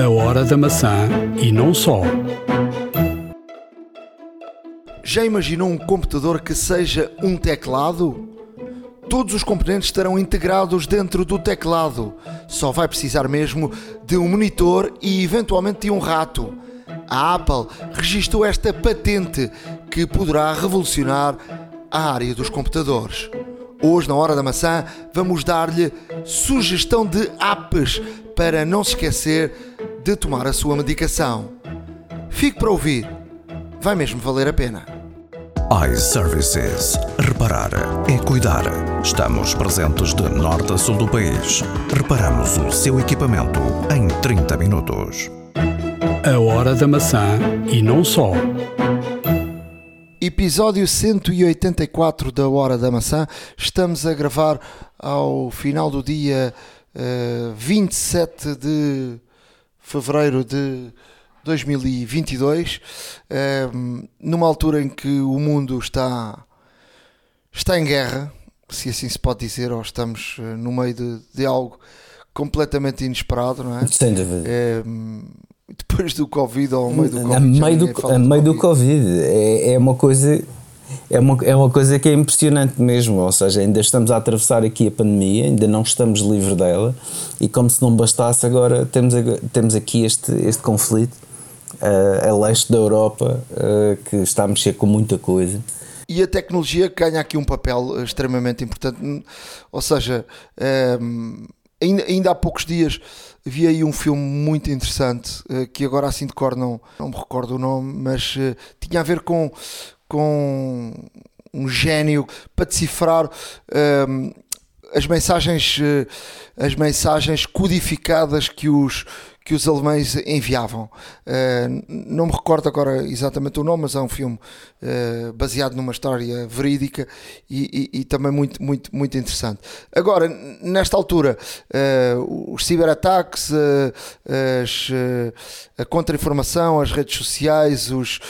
A hora da maçã e não só. Já imaginou um computador que seja um teclado? Todos os componentes estarão integrados dentro do teclado. Só vai precisar mesmo de um monitor e eventualmente de um rato. A Apple registrou esta patente que poderá revolucionar a área dos computadores. Hoje, na Hora da Maçã, vamos dar-lhe sugestão de apps para não se esquecer de tomar a sua medicação. Fique para ouvir, vai mesmo valer a pena. iServices. Reparar é cuidar. Estamos presentes de norte a sul do país. Reparamos o seu equipamento em 30 minutos. A hora da maçã e não só. Episódio 184 da Hora da Maçã. Estamos a gravar ao final do dia uh, 27 de fevereiro de 2022, uh, numa altura em que o mundo está, está em guerra, se assim se pode dizer, ou estamos uh, no meio de, de, algo completamente inesperado, não é? Sem dúvida. Uh, depois do Covid ou ao meio do Covid. A meio do, a meio do Covid. É, é uma coisa. É uma, é uma coisa que é impressionante mesmo, ou seja, ainda estamos a atravessar aqui a pandemia, ainda não estamos livres dela, e como se não bastasse, agora temos, temos aqui este, este conflito uh, a leste da Europa uh, que está a mexer com muita coisa. E a tecnologia ganha aqui um papel extremamente importante, ou seja, um, ainda, ainda há poucos dias vi aí um filme muito interessante que agora assim de cor não, não me recordo o nome, mas tinha a ver com, com um gênio para decifrar uh, as mensagens uh, as mensagens codificadas que os que os alemães enviavam. Uh, não me recordo agora exatamente o nome, mas é um filme uh, baseado numa história verídica e, e, e, também muito, muito, muito interessante. Agora, nesta altura, uh, os ciberataques, as, a contra-informação, as redes sociais, os.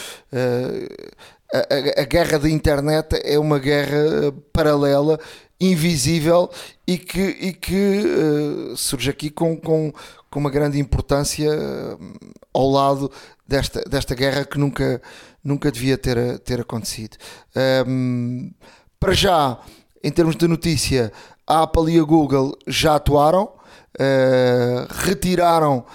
A, a, guerra da internet é uma guerra paralela invisível e que, e que uh, surge aqui com, com, com uma grande importância uh, ao lado desta, desta guerra que nunca, nunca devia ter, ter acontecido. Um, para já, em termos de notícia, a Apple e a Google já atuaram, uh, retiraram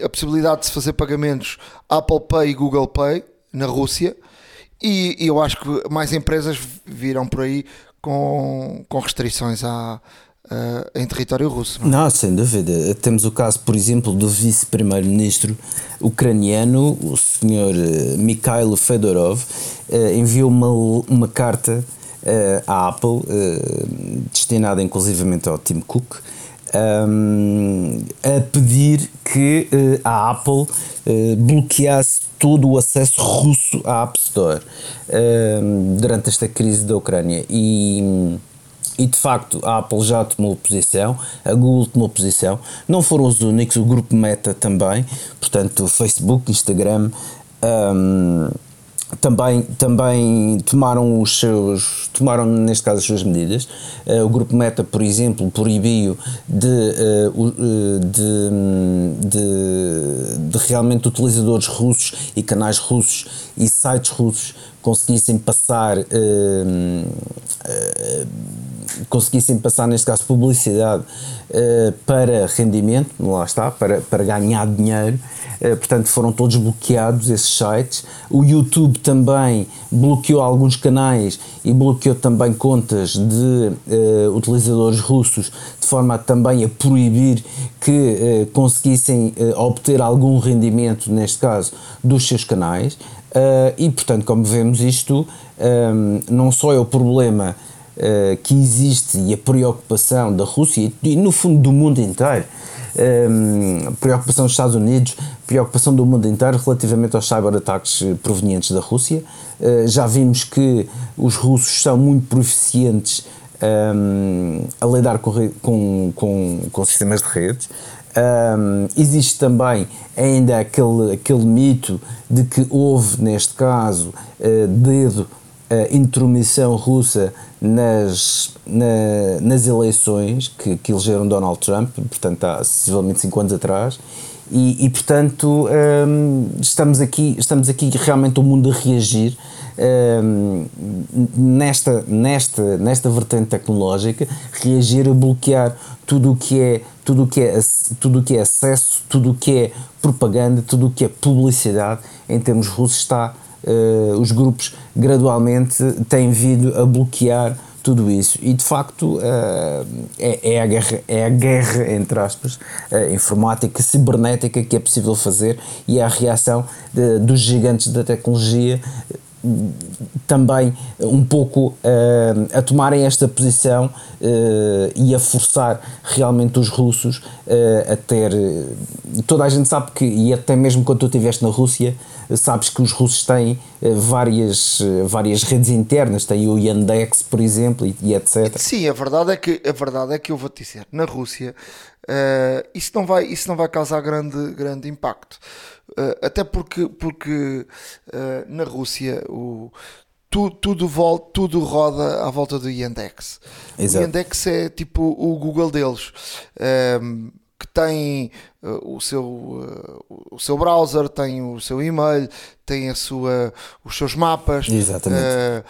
a possibilidade de se fazer pagamentos Apple Pay e Google Pay na Rússia. E, e eu acho que mais empresas viram por aí com, com restrições à, Uh, em território russo. Não? É? não? sem dúvida. Temos o caso, por exemplo, do vice-primeiro-ministro ucraniano, o senhor eh, Mikhail Fedorov, uh, enviou uma, uma carta uh, à Apple, destinada inclusivamente ao Tim Cook, um, a pedir que uh, a Apple uh, bloqueasse todo o acesso russo à App Store uh, durante esta crise da Ucrânia. E, e de facto a Apple já tomou posição, a Google tomou posição, não foram os únicos, o grupo Meta também, portanto, Facebook, Instagram. Um, também, também tomaram os seus, tomaram neste caso as suas medidas. Uh, o grupo Meta, por exemplo, proibiu de, uh, de, de, de, realmente utilizadores russos e canais russos e sites russos conseguissem passar uh, conseguissem passar neste caso publicidade para rendimento, lá está, para, para ganhar dinheiro eh, portanto foram todos bloqueados esses sites. O YouTube também bloqueou alguns canais e bloqueou também contas de uh, utilizadores russos, de forma a, também a proibir que uh, conseguissem uh, obter algum rendimento, neste caso, dos seus canais. e, portanto, como vemos, isto um, não só é o problema que existe e a preocupação da Rússia e, no fundo, do mundo inteiro um, preocupação dos Estados Unidos, preocupação do mundo inteiro relativamente aos cyberataques eh, provenientes da Rússia. Uh, já vimos que os russos são muito proficientes um, a lidar com, com, com, com sistemas de redes. Um, existe também ainda aquele, aquele mito de que houve, neste caso, uh, dedo a intromissão russa nas, na, nas eleições que, que elegeram Donald Trump, portanto há sensivelmente 5 anos atrás, e, e portanto um, estamos, aqui, estamos aqui realmente o mundo a reagir um, nesta, nesta, nesta vertente tecnológica, reagir a bloquear tudo o que é tudo o que é tudo o que é acesso, tudo o que é propaganda, tudo o que é publicidade. Em termos russos está uh, os grupos gradualmente têm vindo a bloquear tudo isso. E de facto uh, é, é, a guerra, é a guerra entre aspas uh, informática cibernética que é possível fazer e é a reação de, dos gigantes da tecnologia também um pouco uh, a tomarem esta posição uh, e a forçar realmente os russos uh, a ter. Toda a gente sabe que, e até mesmo quando tu estiveste na Rússia, sabes que os russos têm várias, várias redes internas, têm o Yandex, por exemplo, e, e, etc. Sim, a verdade é que, a verdade é que eu vou te dizer, na Rússia isso, não vai, isso não vai causar grande, grande impacto Uh, até porque, porque uh, na Rússia o, tu, tudo, volta, tudo roda à volta do Yandex. Exato. O Yandex é tipo o Google deles. Um, que tem uh, o, seu, uh, o seu browser, tem o seu e-mail, tem a sua, os seus mapas, Exatamente. Uh,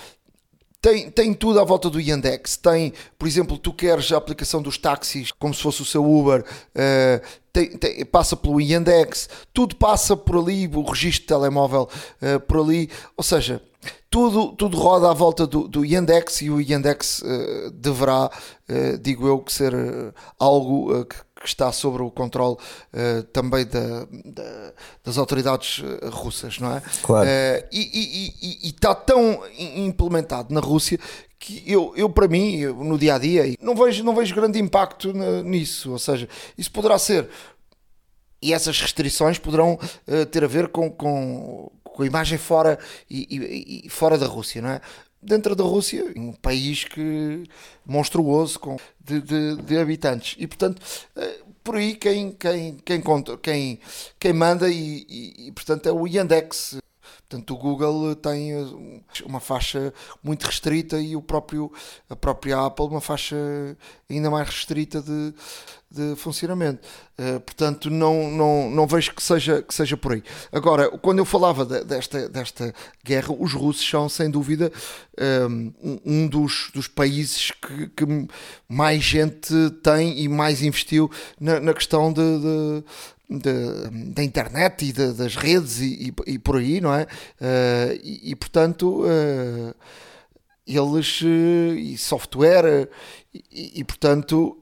tem, tem tudo à volta do Yandex. Tem, por exemplo, tu queres a aplicação dos táxis como se fosse o seu Uber, uh, tem, tem, passa pelo Yandex, tudo passa por ali, o registro de telemóvel uh, por ali. Ou seja, tudo, tudo roda à volta do, do Yandex e o Yandex uh, deverá, digo eu, que ser algo que que está sobre o controle uh, também da, da, das autoridades russas, não é? Claro. Uh, e, e, e, está tão implementado na Rússia que eu, eu para mim, eu, no dia a dia, não vejo, não vejo grande impacto nisso. Ou seja, isso poderá ser. E essas restrições poderão uh, ter a ver com, com, com a imagem fora e, e, fora da Rússia, não é? dentro da Rússia, um país que monstruoso com, de, de, de habitantes. E portanto, eh, por aí quem, quem, quem, conta, quem, quem manda e, e, e portanto é o Yandex. Portanto, o Google tem uma faixa muito restrita e o próprio, a própria Apple uma faixa ainda mais restrita de, de funcionamento. Uh, portanto, não, não, não vejo que seja, que seja por aí. Agora, quando eu falava de, desta, desta guerra, os russos são, sem dúvida, um, um dos, dos países que, que, mais gente tem e mais investiu na, na questão de, de da internet e de, das redes e, e, e, por aí, não é? Uh, e, e, portanto, uh, eles e software e, portanto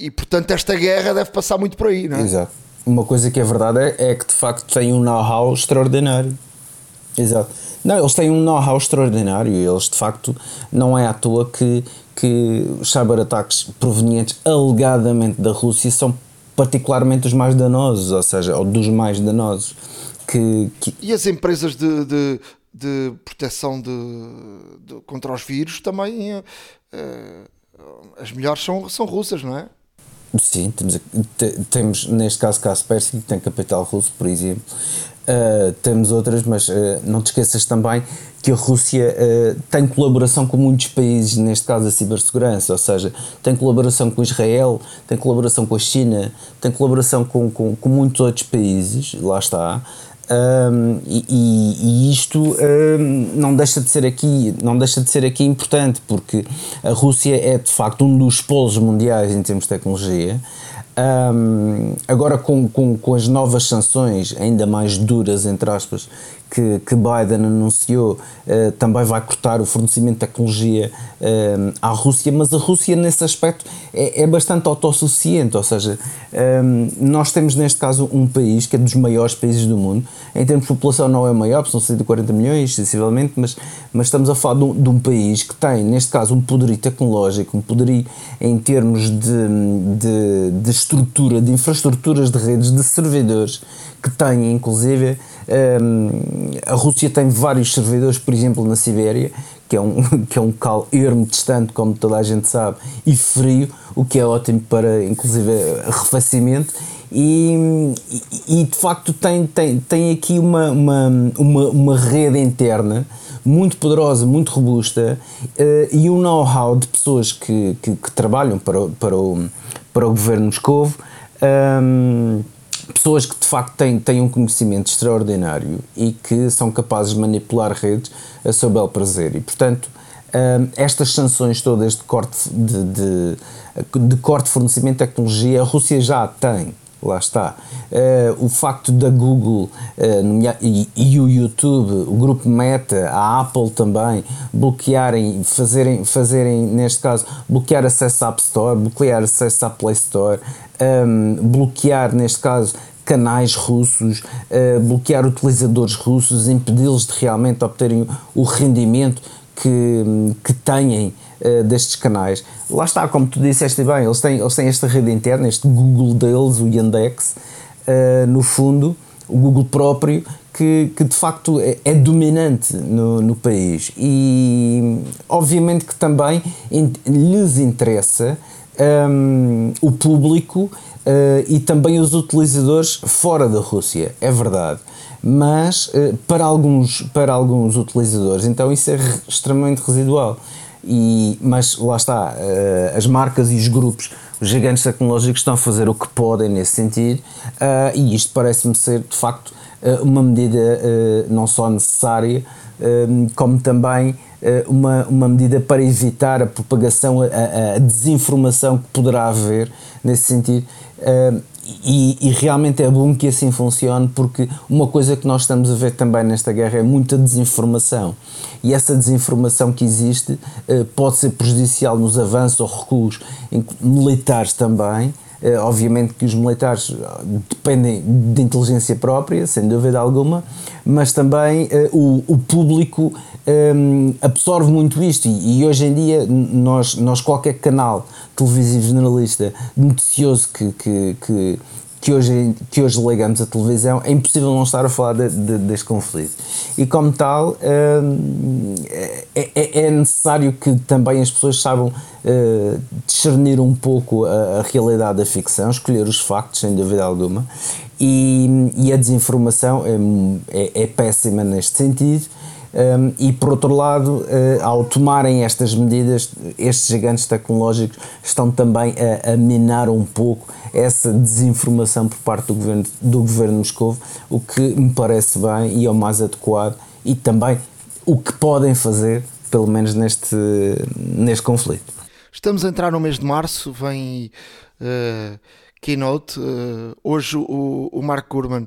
e portanto esta guerra deve passar muito por aí, não é? Exato. Uma coisa que é verdade é, é que de facto tem um know-how extraordinário. Exato. Não, eles têm um know-how extraordinário e eles de facto não é à toa que, que os cyber-ataques provenientes alegadamente da Rússia são particularmente os mais danosos, ou seja, ou dos mais danosos. Que, que... E as empresas de, de, de proteção de, de, contra os vírus também, uh, as melhores são, são russas, não é? Sim, temos, temos neste caso Kaspersky, que tem capital russo, por exemplo. Uh, temos outras, mas uh, não te esqueças também que a Rússia uh, tem colaboração com muitos países, neste caso a cibersegurança, ou seja, tem colaboração com Israel, tem colaboração com a China, tem colaboração com, com, com muitos outros países, lá está. Um, e, e, isto um, não deixa de ser aqui não deixa de ser aqui importante porque a Rússia é de facto um dos polos mundiais em termos de tecnologia. Um, agora com, com, com as novas sanções ainda mais duras entre aspas que, que Biden anunciou uh, também vai cortar o fornecimento de tecnologia uh, à Rússia, mas a Rússia nesse aspecto é, é bastante autossuficiente, ou seja, eh, nós temos neste caso um país que é dos maiores países do mundo, em termos de população não é maior, são 140 milhões, sensivelmente, mas, mas estamos a falar de um, de um, país que tem, neste caso, um poderio tecnológico, um poderio em termos de, de, de estrutura, de infraestruturas de redes, de servidores, que tem inclusive um, a Rússia tem vários servidores, por exemplo, na Sibéria, que é um, que é um local ermo, distante, como toda a gente sabe, e frio, o que é ótimo para, inclusive, arrefecimento. E, e, de facto tem, tem, tem aqui uma, uma, uma, uma rede interna muito poderosa, muito robusta uh, e um know-how de pessoas que, que, que, trabalham para, para, o, para o governo Moscovo. Um, pessoas que de facto têm, têm um conhecimento extraordinário e que são capazes de manipular redes a seu bel prazer. E, portanto, um, estas sanções todas de corte de, de, de corte de fornecimento de tecnologia, a Rússia já tem lá está. Uh, o facto da Google uh, e, e, o YouTube, o grupo Meta, a Apple também, bloquearem, fazerem, fazerem neste caso, bloquear acesso à App Store, bloquear acesso à Play Store, um, ehm, bloquear, neste caso, canais russos, uh, bloquear utilizadores russos, impedi-los de realmente obterem o rendimento que, que têm uh, destes canais. Lá está, como tu disseste bem, eles têm, eles têm esta rede interna, este Google deles, o Yandex, uh, no fundo, o Google próprio, que, que de facto é, é dominante no, no país. E obviamente que também in, lhes interessa um, o público uh, e também os utilizadores fora da Rússia, é verdade mas eh, para alguns, para alguns utilizadores, então isso é extremamente residual. E, mas lá está, eh, as marcas e os grupos, os gigantes tecnológicos estão a fazer o que podem nesse sentido, eh, e isto parece-me ser de facto uma medida não só necessária, como também uma, uma medida para evitar a propagação, a, a desinformação que poderá haver nesse sentido e, e, realmente é bom que assim funcione porque uma coisa que nós estamos a ver também nesta guerra é muita desinformação. E essa desinformação que existe eh, pode ser prejudicial nos avanços ou recuos militares também. Eh, obviamente que os militares eh, dependem de inteligência própria, sem dúvida alguma, mas também o, o público um, absorve muito isto e, e, hoje em dia nós, nós qualquer canal televisivo generalista noticioso que, que, que, que hoje, que hoje legamos à televisão, é impossível não estar a falar de, de, deste conflito. E como tal, hum, é, é, é, necessário que também as pessoas saibam uh, discernir um pouco a, a, realidade da ficção, escolher os factos, sem dúvida alguma, e, e a desinformação é, é, é péssima neste sentido. Um, e por outro lado, uh, ao tomarem estas medidas, estes gigantes tecnológicos estão também a, a, minar um pouco essa desinformação por parte do governo, do governo de Moscou, o que me parece bem e é o mais adequado e também o que podem fazer, pelo menos neste, neste conflito. Estamos a entrar no mês de março, vem uh, Keynote. Uh, hoje o, o Mark Gurman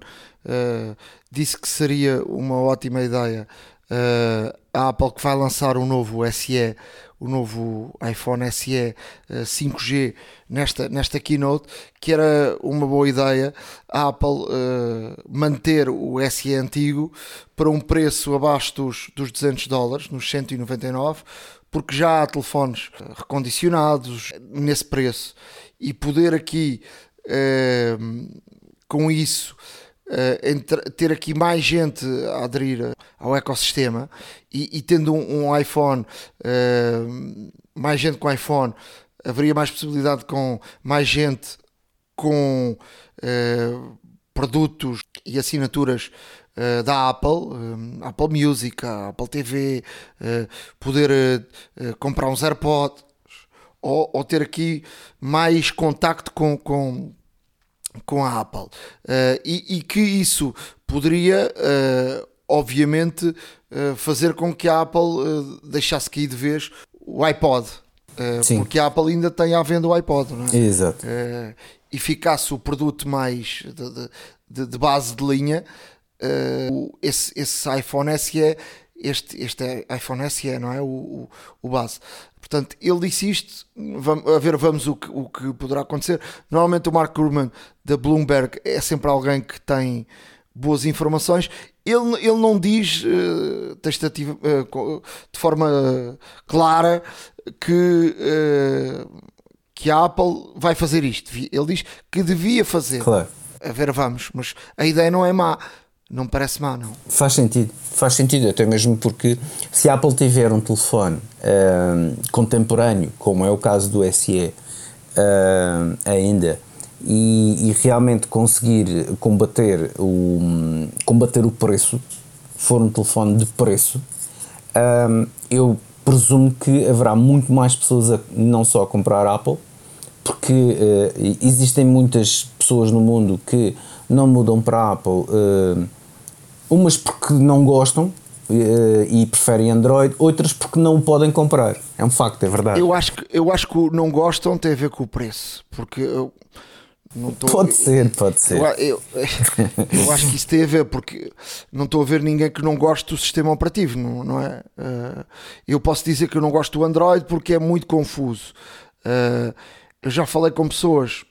disse que seria uma ótima ideia uh, a Apple que vai lançar um novo SE, o novo iPhone SE uh, 5G nesta, nesta keynote, que era uma boa ideia a Apple uh, manter o SE antigo para um preço abaixo dos, dos 200 dólares, nos 199, porque já há telefones recondicionados nesse preço. E poder aqui com isso uh, ter aqui mais gente a aderir ao ecossistema e, e tendo um, um iPhone, uh, mais gente com iPhone, haveria mais possibilidade com mais gente com uh, produtos e assinaturas da Apple, Apple Music, Apple TV, poder comprar uns AirPods ou, ou, ter aqui mais contacto com, com com a Apple. Uh, e, e, que isso poderia, uh, obviamente, uh, fazer com que a Apple deixasse cair de vez o iPod. porque a Apple ainda tem à venda o iPod, não é? Exato. e ficasse o produto mais de, de, de base de linha, esse, esse iPhone SE, este, este iPhone SE, não é? O, o, o base. Portanto, ele disse isto, vamos, a ver, vamos o que, o que poderá acontecer. Normalmente o Mark Gurman da Bloomberg é sempre alguém que tem boas informações. Ele, ele não diz uh, testativa, uh, de forma clara que, uh, que a Apple vai fazer isto. Ele diz que devia fazer. Claro. A ver, vamos, mas a ideia não é má não me parece má, não. Faz sentido, faz sentido, até mesmo porque se a Apple tiver um telefone uh, contemporâneo, como é o caso do SE uh, ainda, e, e realmente conseguir combater o, combater o preço, for um telefone de preço, um, eu presumo que haverá muito mais pessoas a, não só a comprar Apple, porque existem muitas pessoas no mundo que não mudam para Apple, umas porque não gostam uh, e preferem Android, outras porque não o podem comprar. É um facto, é verdade. Eu acho que, eu acho que não gostam tem a ver com o preço, porque eu Tô, pode ser, pode ser. Eu, eu, eu, acho que isso tem a ver, porque não estou a ver ninguém que não goste do sistema operativo, não, não é? Uh, eu posso dizer que eu não gosto do Android porque é muito confuso. Uh, eu já falei com pessoas,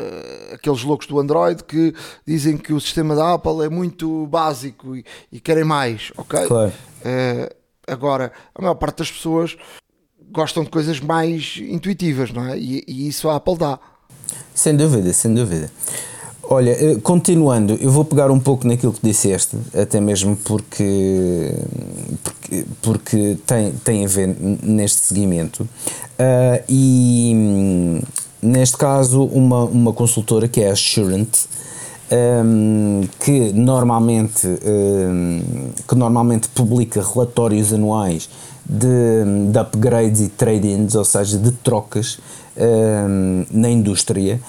uh, aqueles loucos do Android, que dizem que o sistema da Apple é muito básico e, e querem mais, ok? Claro. agora, a maior parte das pessoas gostam de coisas mais intuitivas, não é? E, e isso a Apple dá. Sem dúvida, sem dúvida. Olha, eh, continuando, eu vou pegar um pouco naquilo que disseste, até mesmo porque, porque, porque tem, tem a ver neste seguimento. Uh, e hum, neste caso, uma, uma consultora que é a Assurant, um, que, normalmente, um, que normalmente publica relatórios anuais de, de upgrades e trade-ins, ou seja, de trocas um, na indústria,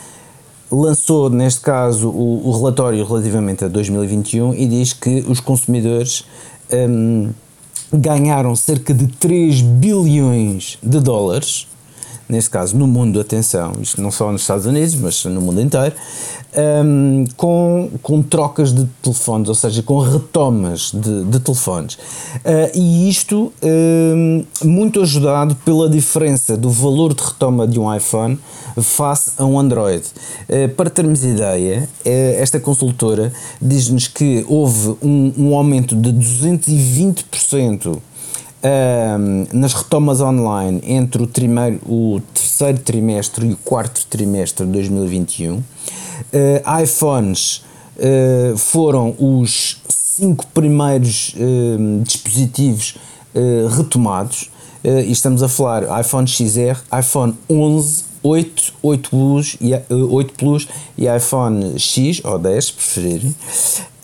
lançou neste caso o, o, relatório relativamente a 2021 e diz que os consumidores um, ganharam cerca de 3 bilhões de dólares neste caso no mundo, atenção, isto não só nos Estados Unidos, mas no mundo inteiro, um, com, com trocas de telefones, ou seja, com retomas de, de telefones. Uh, e isto um, muito ajudado pela diferença do valor de retoma de um iPhone face a um Android. Uh, para termos ideia, uh, esta consultora diz-nos que houve um, um aumento de 220% um, nas retomas online entre o, o terceiro trimestre e o quarto trimestre de 2021. Uh, iPhones uh, foram os cinco primeiros uh, dispositivos retomados. e estamos a falar iPhone XR, iPhone 11, 8, 8 Plus e, 8 Plus e iPhone X ou 10, se preferirem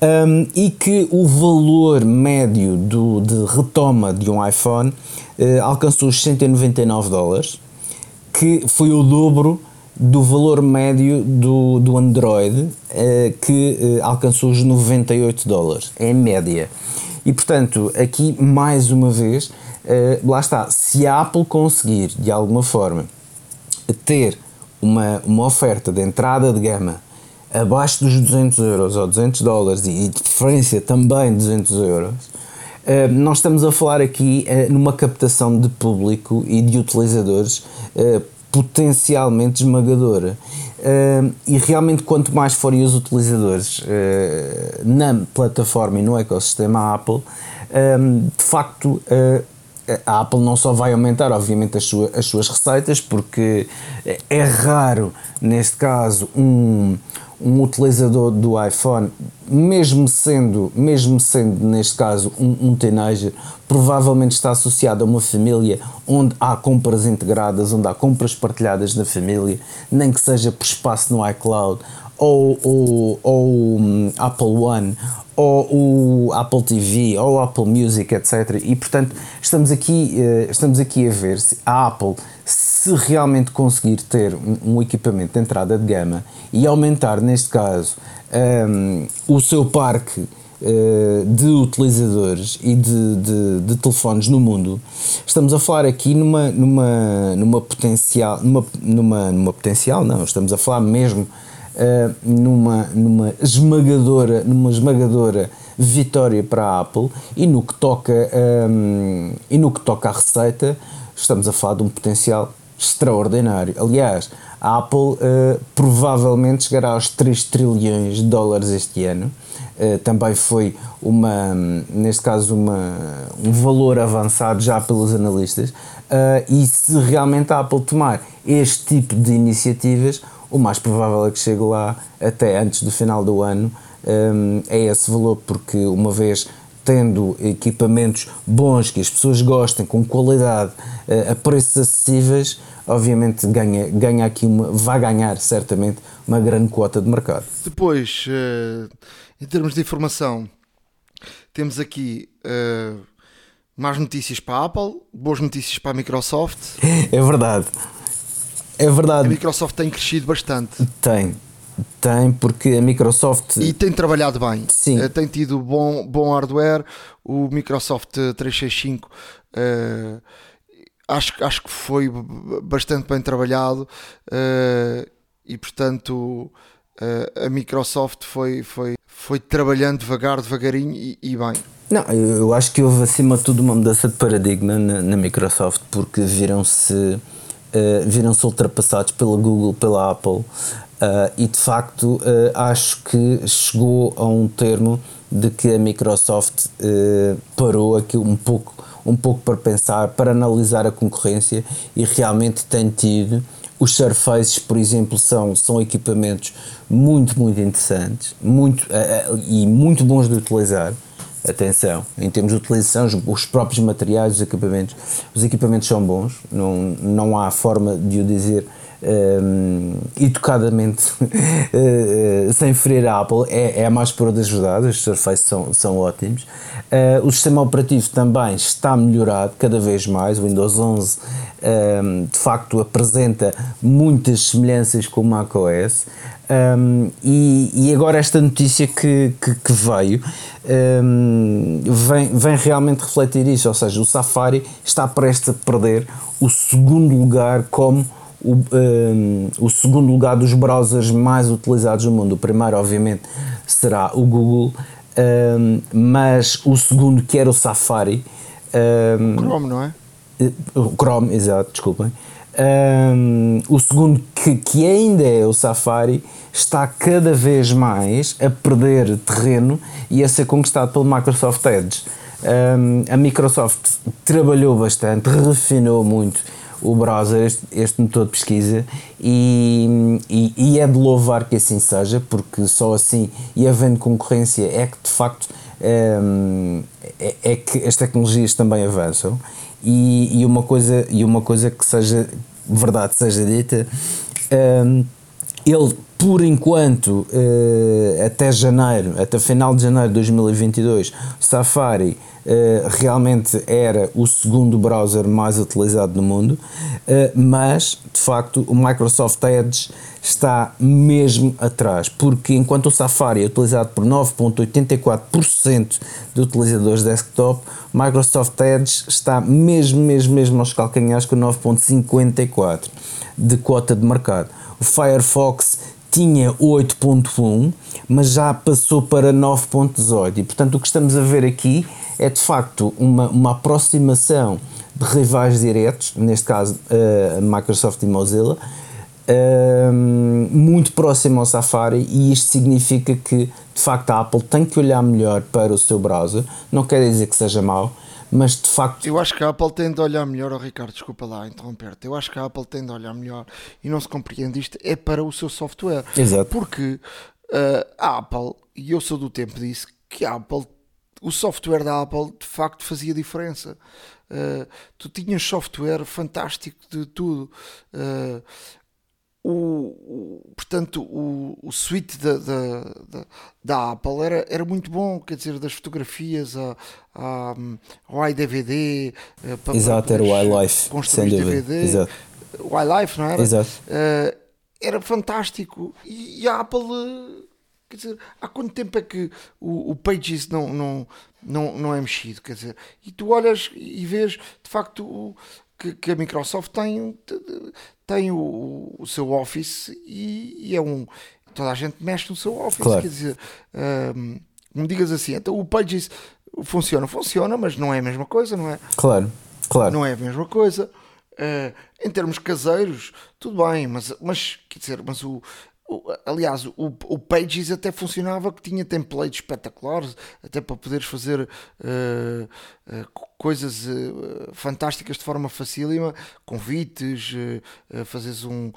um, e que o valor médio do, de retoma de um iPhone uh, alcançou os 199 dólares, que foi o dobro do valor médio do, do Android, uh, que uh, alcançou os 98 dólares, é média. E portanto, aqui mais uma vez, lá está, se a Apple conseguir de alguma forma ter uma, uma oferta de entrada de gama abaixo dos 200 euros ou 200 dólares e de preferência também 200 euros, eh, nós estamos a falar aqui eh, numa captação de público e de utilizadores eh, potencialmente esmagadora. E realmente, quanto mais forem os utilizadores na plataforma e no ecossistema Apple, de facto a Apple não só vai aumentar, obviamente, as, sua, as suas receitas, porque é raro, neste caso, um, um utilizador do iPhone, mesmo sendo, mesmo sendo neste caso um, um teenager, provavelmente está associado a uma família onde há compras integradas, onde há compras partilhadas na família, nem que seja por espaço no iCloud ou, ou, ou um, Apple One ou o Apple TV ou o Apple Music, etc. E portanto estamos aqui, uh, estamos aqui a ver se a Apple se realmente conseguir ter um, um, equipamento de entrada de gama e aumentar, neste caso, um, o seu parque uh, de utilizadores e de, de, de, telefones no mundo, estamos a falar aqui numa, numa, numa potencial, numa, numa, numa potencial, não, estamos a falar mesmo uh, numa, numa esmagadora, numa esmagadora vitória para a Apple e no que toca, um, e no que toca à receita, estamos a falar de um potencial extraordinário. Aliás, a Apple uh, provavelmente chegará aos 3 trilhões de dólares este ano. Uh, também foi uma, neste caso, uma, um valor avançado já pelos analistas. Uh, e se realmente a Apple tomar este tipo de iniciativas, o mais provável é que chegue lá até antes do final do ano. Um, é esse valor, porque uma vez tendo equipamentos bons que as pessoas gostem, com qualidade, a preços acessíveis, obviamente ganha, ganha aqui uma, vai ganhar certamente uma grande quota de mercado. Depois, uh, em termos de informação, temos aqui uh, más notícias para a Apple, boas notícias para a Microsoft. É verdade. É verdade. A Microsoft tem crescido bastante. Tem. Tem, porque a Microsoft. E tem trabalhado bem. Sim. Uh, tem tido bom, bom hardware. O Microsoft 365 uh, acho, acho que foi bastante bem trabalhado. Uh, e portanto, a Microsoft foi, foi, foi trabalhando devagar, devagarinho e, e bem. Não, eu acho que houve acima de tudo uma mudança de paradigma na, na Microsoft porque viram-se uh, viram-se ultrapassados pela Google, pela Apple uh, e de facto uh, acho que chegou a um termo de que a Microsoft parou aqui um pouco, um pouco para pensar, para analisar a concorrência e realmente tem tido. Os Surfaces, por exemplo, são, são equipamentos muito, muito interessantes muito, e muito bons de utilizar atenção, em termos de utilização, os, próprios materiais, os equipamentos, os equipamentos são bons, não, não há forma de o dizer um, educadamente, uh, sem ferir a Apple, é, é a mais pura das verdades, os Surface são, são ótimos. Uh, o sistema operativo também está melhorado cada vez mais, o Windows 11 um, de facto apresenta muitas semelhanças com o macOS. Um, e, e, agora esta notícia que, que, que veio um, vem, vem realmente refletir isso, ou seja, o Safari está prestes a perder o segundo lugar como o, um, o segundo lugar dos browsers mais utilizados no mundo. O primeiro, obviamente, será o Google, mas o segundo, que era o Safari. Chrome, não é? O Chrome, exato, desculpem. Um, o segundo, que, que ainda é o Safari, está cada vez mais a perder terreno e a ser conquistado pelo Microsoft Edge. Um, a Microsoft trabalhou bastante, refinou muito o browser, este, este motor de pesquisa, e, e, e, é de louvar que assim seja, porque só assim, e havendo concorrência, é que de facto um, é, é que as tecnologias também avançam. E, e, uma coisa, e uma coisa que seja verdade seja dita, um, ele por enquanto uh, até janeiro, até final de janeiro de 2022, Safari uh, realmente era o segundo browser mais utilizado no mundo, uh, mas de facto o Microsoft Edge está mesmo atrás, porque enquanto o Safari é utilizado por 9,84% de utilizadores desktop, o Microsoft Edge está mesmo, mesmo, mesmo aos calcanhares com 9,54% de quota de mercado. O Firefox tinha 8.1, mas já passou para 9.18 e portanto o que estamos a ver aqui é de facto uma, uma aproximação de rivais diretos, neste caso uh, Microsoft e Mozilla, uh, muito próximo ao Safari e isto significa que de facto a Apple tem que olhar melhor para o seu browser, não quer dizer que seja mau, mas de facto. Eu acho que a Apple tem de olhar melhor, oh Ricardo, desculpa lá interromper-te. Eu acho que a Apple tem de olhar melhor e não se compreende isto, é para o seu software. Exato. Porque uh, a Apple, e eu sou do tempo disso, que a Apple, o software da Apple de facto fazia diferença. Uh, tu tinhas software fantástico de tudo. Uh, o, o, portanto, o, o suite da, da, da, da, Apple era, era muito bom, quer dizer, das fotografias a, a, ao iDVD, eh, para, Exato, para era o iLife, sem dúvida. DVD, Exato. o iLife, não era? Exato. Uh, era fantástico e, e, a Apple, eh, quer dizer, há quanto tempo é que o, o Pages não, não, não, não é mexido, quer dizer, e tu olhas e vês, de facto, o, que, que a Microsoft tem, tem o, o seu Office e, e, é um. Toda a gente mexe no seu Office, claro. quer dizer, um, me digas assim, então o Pages funciona, funciona, mas não é a mesma coisa, não é? Claro, claro. Não é a mesma coisa. Uh, em termos caseiros, tudo bem, mas, mas quer dizer, mas o, aliás, o, o Pages até funcionava que tinha templates espetaculares, até para poderes fazer uh, uh, coisas uh, fantásticas de forma facílima, convites, fazeres um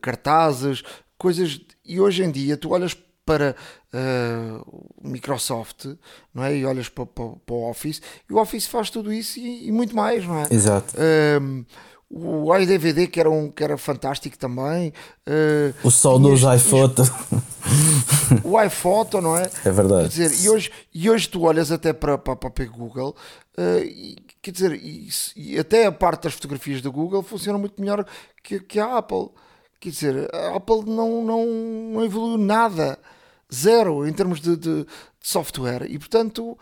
cartazes, coisas. E hoje em dia tu olhas para uh, Microsoft, não é? E olhas para, para, para, o Office, e o Office faz tudo isso e, e muito mais, não é? Exato. Uh, o iDVD que era, um, que era fantástico também. Uh, o saudoso iPhoto. O iPhoto, não é? É verdade. Quer dizer, e hoje, e hoje tu olhas até para, para, para o Google, uh, e, quer dizer, e, e, até a parte das fotografias do Google funciona muito melhor que, que a Apple. Quer dizer, a Apple não, não, não evoluiu nada, zero em termos de, de, de software, e portanto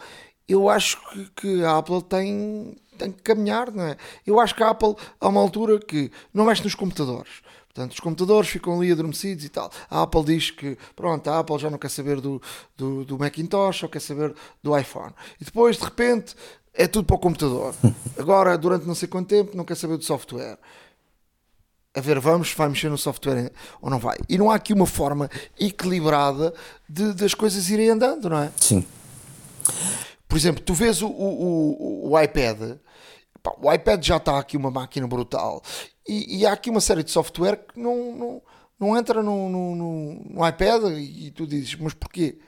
eu acho que, que a Apple tem, tem que caminhar, não é? Eu acho que a Apple, há uma altura que não mexe nos computadores. Portanto, os computadores ficam ali adormecidos e tal. A Apple diz que, pronto, a Apple já não quer saber do, do, do Macintosh, só quer saber do iPhone. E depois, de repente, é tudo para o computador. Agora, durante não sei quanto tempo, não quer saber do software. A ver, vamos, vai mexer no software ou não vai. E não há aqui uma forma equilibrada de, das coisas irem andando, não é? Sim. Por exemplo, tu vês o, o, o, o iPad, pá, o iPad já está aqui uma máquina brutal e, e, há aqui uma série de software que não, não, não entra no, no, no, no iPad e, tu dizes, mas porquê?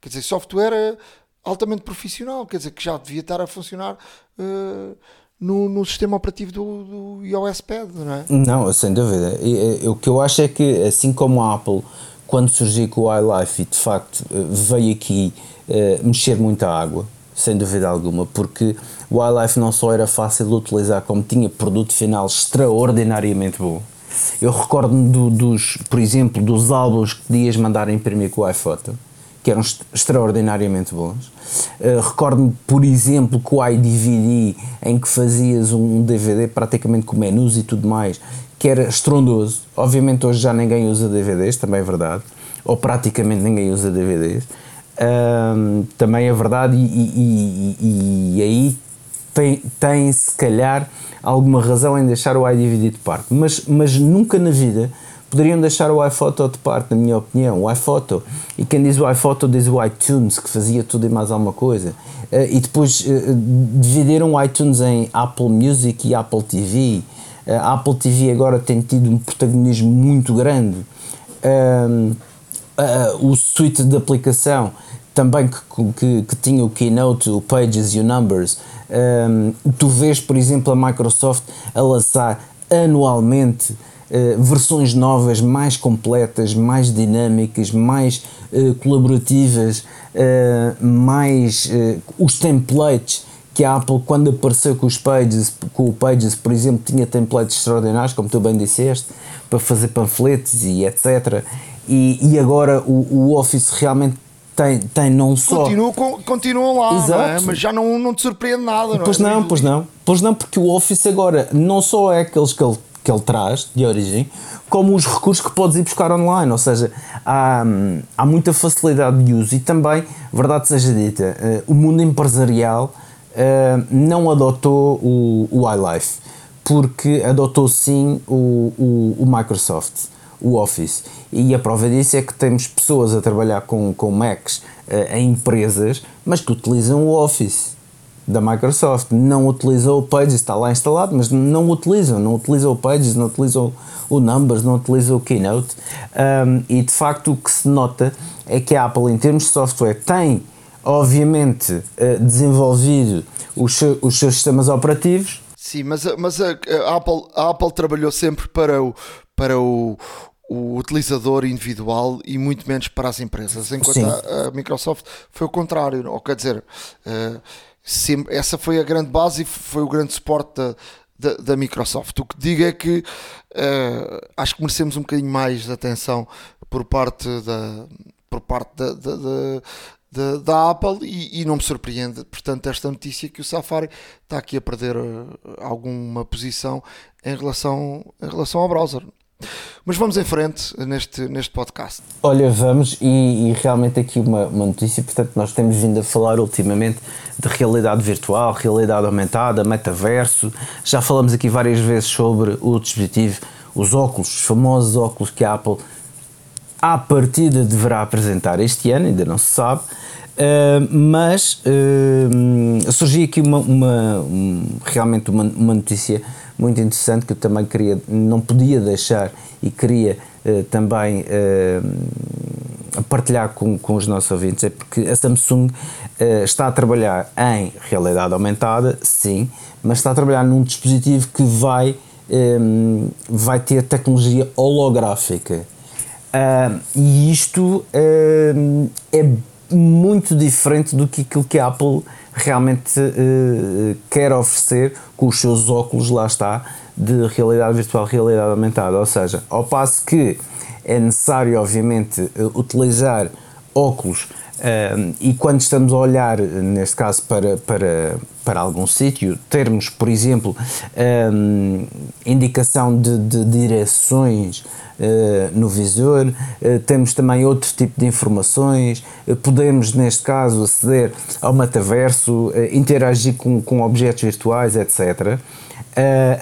Quer dizer, software é altamente profissional, quer dizer, que já devia estar a funcionar uh, no, no sistema operativo do, do iOS Pad, não é? Não, sem dúvida. E, e, o que eu acho é que, assim como a Apple, quando surgiu com o iLife e de facto eh, veio aqui uh, mexer muita água, sem dúvida alguma, porque o iLife não só era fácil de utilizar, como tinha produto final extraordinariamente bom. Eu recordo-me do, dos, por exemplo, dos álbuns que podias mandar imprimir com o iPhoto, que eram extraordinariamente bons. Uh, recordo-me, por exemplo, com o iDVD, em que fazias um DVD praticamente com menus e tudo mais, que era estrondoso. Obviamente hoje já ninguém usa DVDs, também é verdade, ou praticamente ninguém usa DVDs. Uh, também é verdade, e, e, e, e aí tem, tem se calhar alguma razão em deixar o iDVD de parte, mas, mas nunca na vida poderiam deixar o iPhoto de parte, na minha opinião. O iPhoto, e quem diz o iPhoto diz o iTunes, que fazia tudo e mais alguma coisa. Uh, e depois uh, dividiram o iTunes em Apple Music e Apple TV. A Apple TV agora tem tido um protagonismo muito grande. O suite de aplicação também que, que, que, tinha o Keynote, o Pages e o Numbers. Um, tu vês, por exemplo, a Microsoft a lançar anualmente uh, versões novas, mais completas, mais dinâmicas, mais uh, colaborativas, uh, mais os templates que a Apple, quando apareceu com os Pages, com o Pages, por exemplo, tinha templates extraordinários, como tu bem disseste, para fazer panfletos e etc. E, e agora o, o Office realmente tem, tem não só. Continuam, continuam lá. É? mas já não, não te surpreende nada, não Pois é? não, pois não. Pois não, porque o Office agora não só é aqueles que ele, que ele traz de origem, como os recursos que podes ir buscar online. Ou seja, há, há muita facilidade de uso e também, verdade seja dita, uh, o mundo empresarial uh, não adotou o, o iLife, porque adotou sim o, o, o Microsoft o Office. E a prova disso é que temos pessoas a trabalhar com, com Macs uh, em empresas, mas que utilizam o Office da Microsoft. Não utilizam o Pages, está lá instalado, mas não utilizam. Não utilizam o Pages, não utilizam o Numbers, não utilizam o Keynote. Um, e de facto o que se nota é que a Apple, em termos de software, tem obviamente uh, desenvolvido os, os seus sistemas operativos. Sim, mas, mas a, a, Apple, a Apple trabalhou sempre para o, para o, o utilizador individual e muito menos para as empresas, enquanto a, a, Microsoft foi o contrário, ou quer dizer, uh, sempre, essa foi a grande base e foi o grande suporte da, da, da Microsoft. O que digo é que uh, acho que merecemos um bocadinho mais de atenção por parte da por parte da, da, da, da Apple e, e, não me surpreende, portanto, esta notícia que o Safari está aqui a perder uh, alguma posição em relação, em relação ao browser. Mas vamos em frente neste, neste podcast. Olha, vamos, e, e realmente aqui uma, uma, notícia, portanto, nós temos vindo a falar ultimamente de realidade virtual, realidade aumentada, metaverso. Já falamos aqui várias vezes sobre o dispositivo, os óculos, os famosos óculos que a Apple à partida deverá apresentar este ano, ainda não se sabe. Uh, mas uh, surgiu aqui uma, uma um, realmente uma, uma notícia muito interessante que eu também queria, não podia deixar e queria uh, também uh, partilhar com, com os nossos ouvintes, é porque a Samsung uh, está a trabalhar em realidade aumentada, sim, mas está a trabalhar num dispositivo que vai um, vai ter tecnologia holográfica. Uh, e isto uh, é muito diferente do que aquilo que a Apple realmente uh, quer oferecer com os seus óculos, lá está, de realidade virtual, realidade aumentada. Ou seja, ao passo que é necessário, obviamente, utilizar óculos e quando estamos a olhar, neste caso, para, para, para algum sítio, termos, por exemplo, um, indicação de, de direções uh, no visor, uh, temos também outro tipo de informações, uh, podemos, neste caso, aceder ao metaverso, interagir com, com objetos virtuais, etc.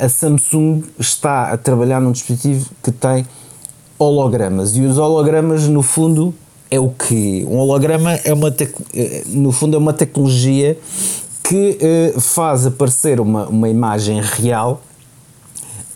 a Samsung está a trabalhar num dispositivo que tem hologramas e os hologramas, no fundo, é o que? Um holograma é uma no fundo é uma tecnologia que uh, faz aparecer uma, uma imagem real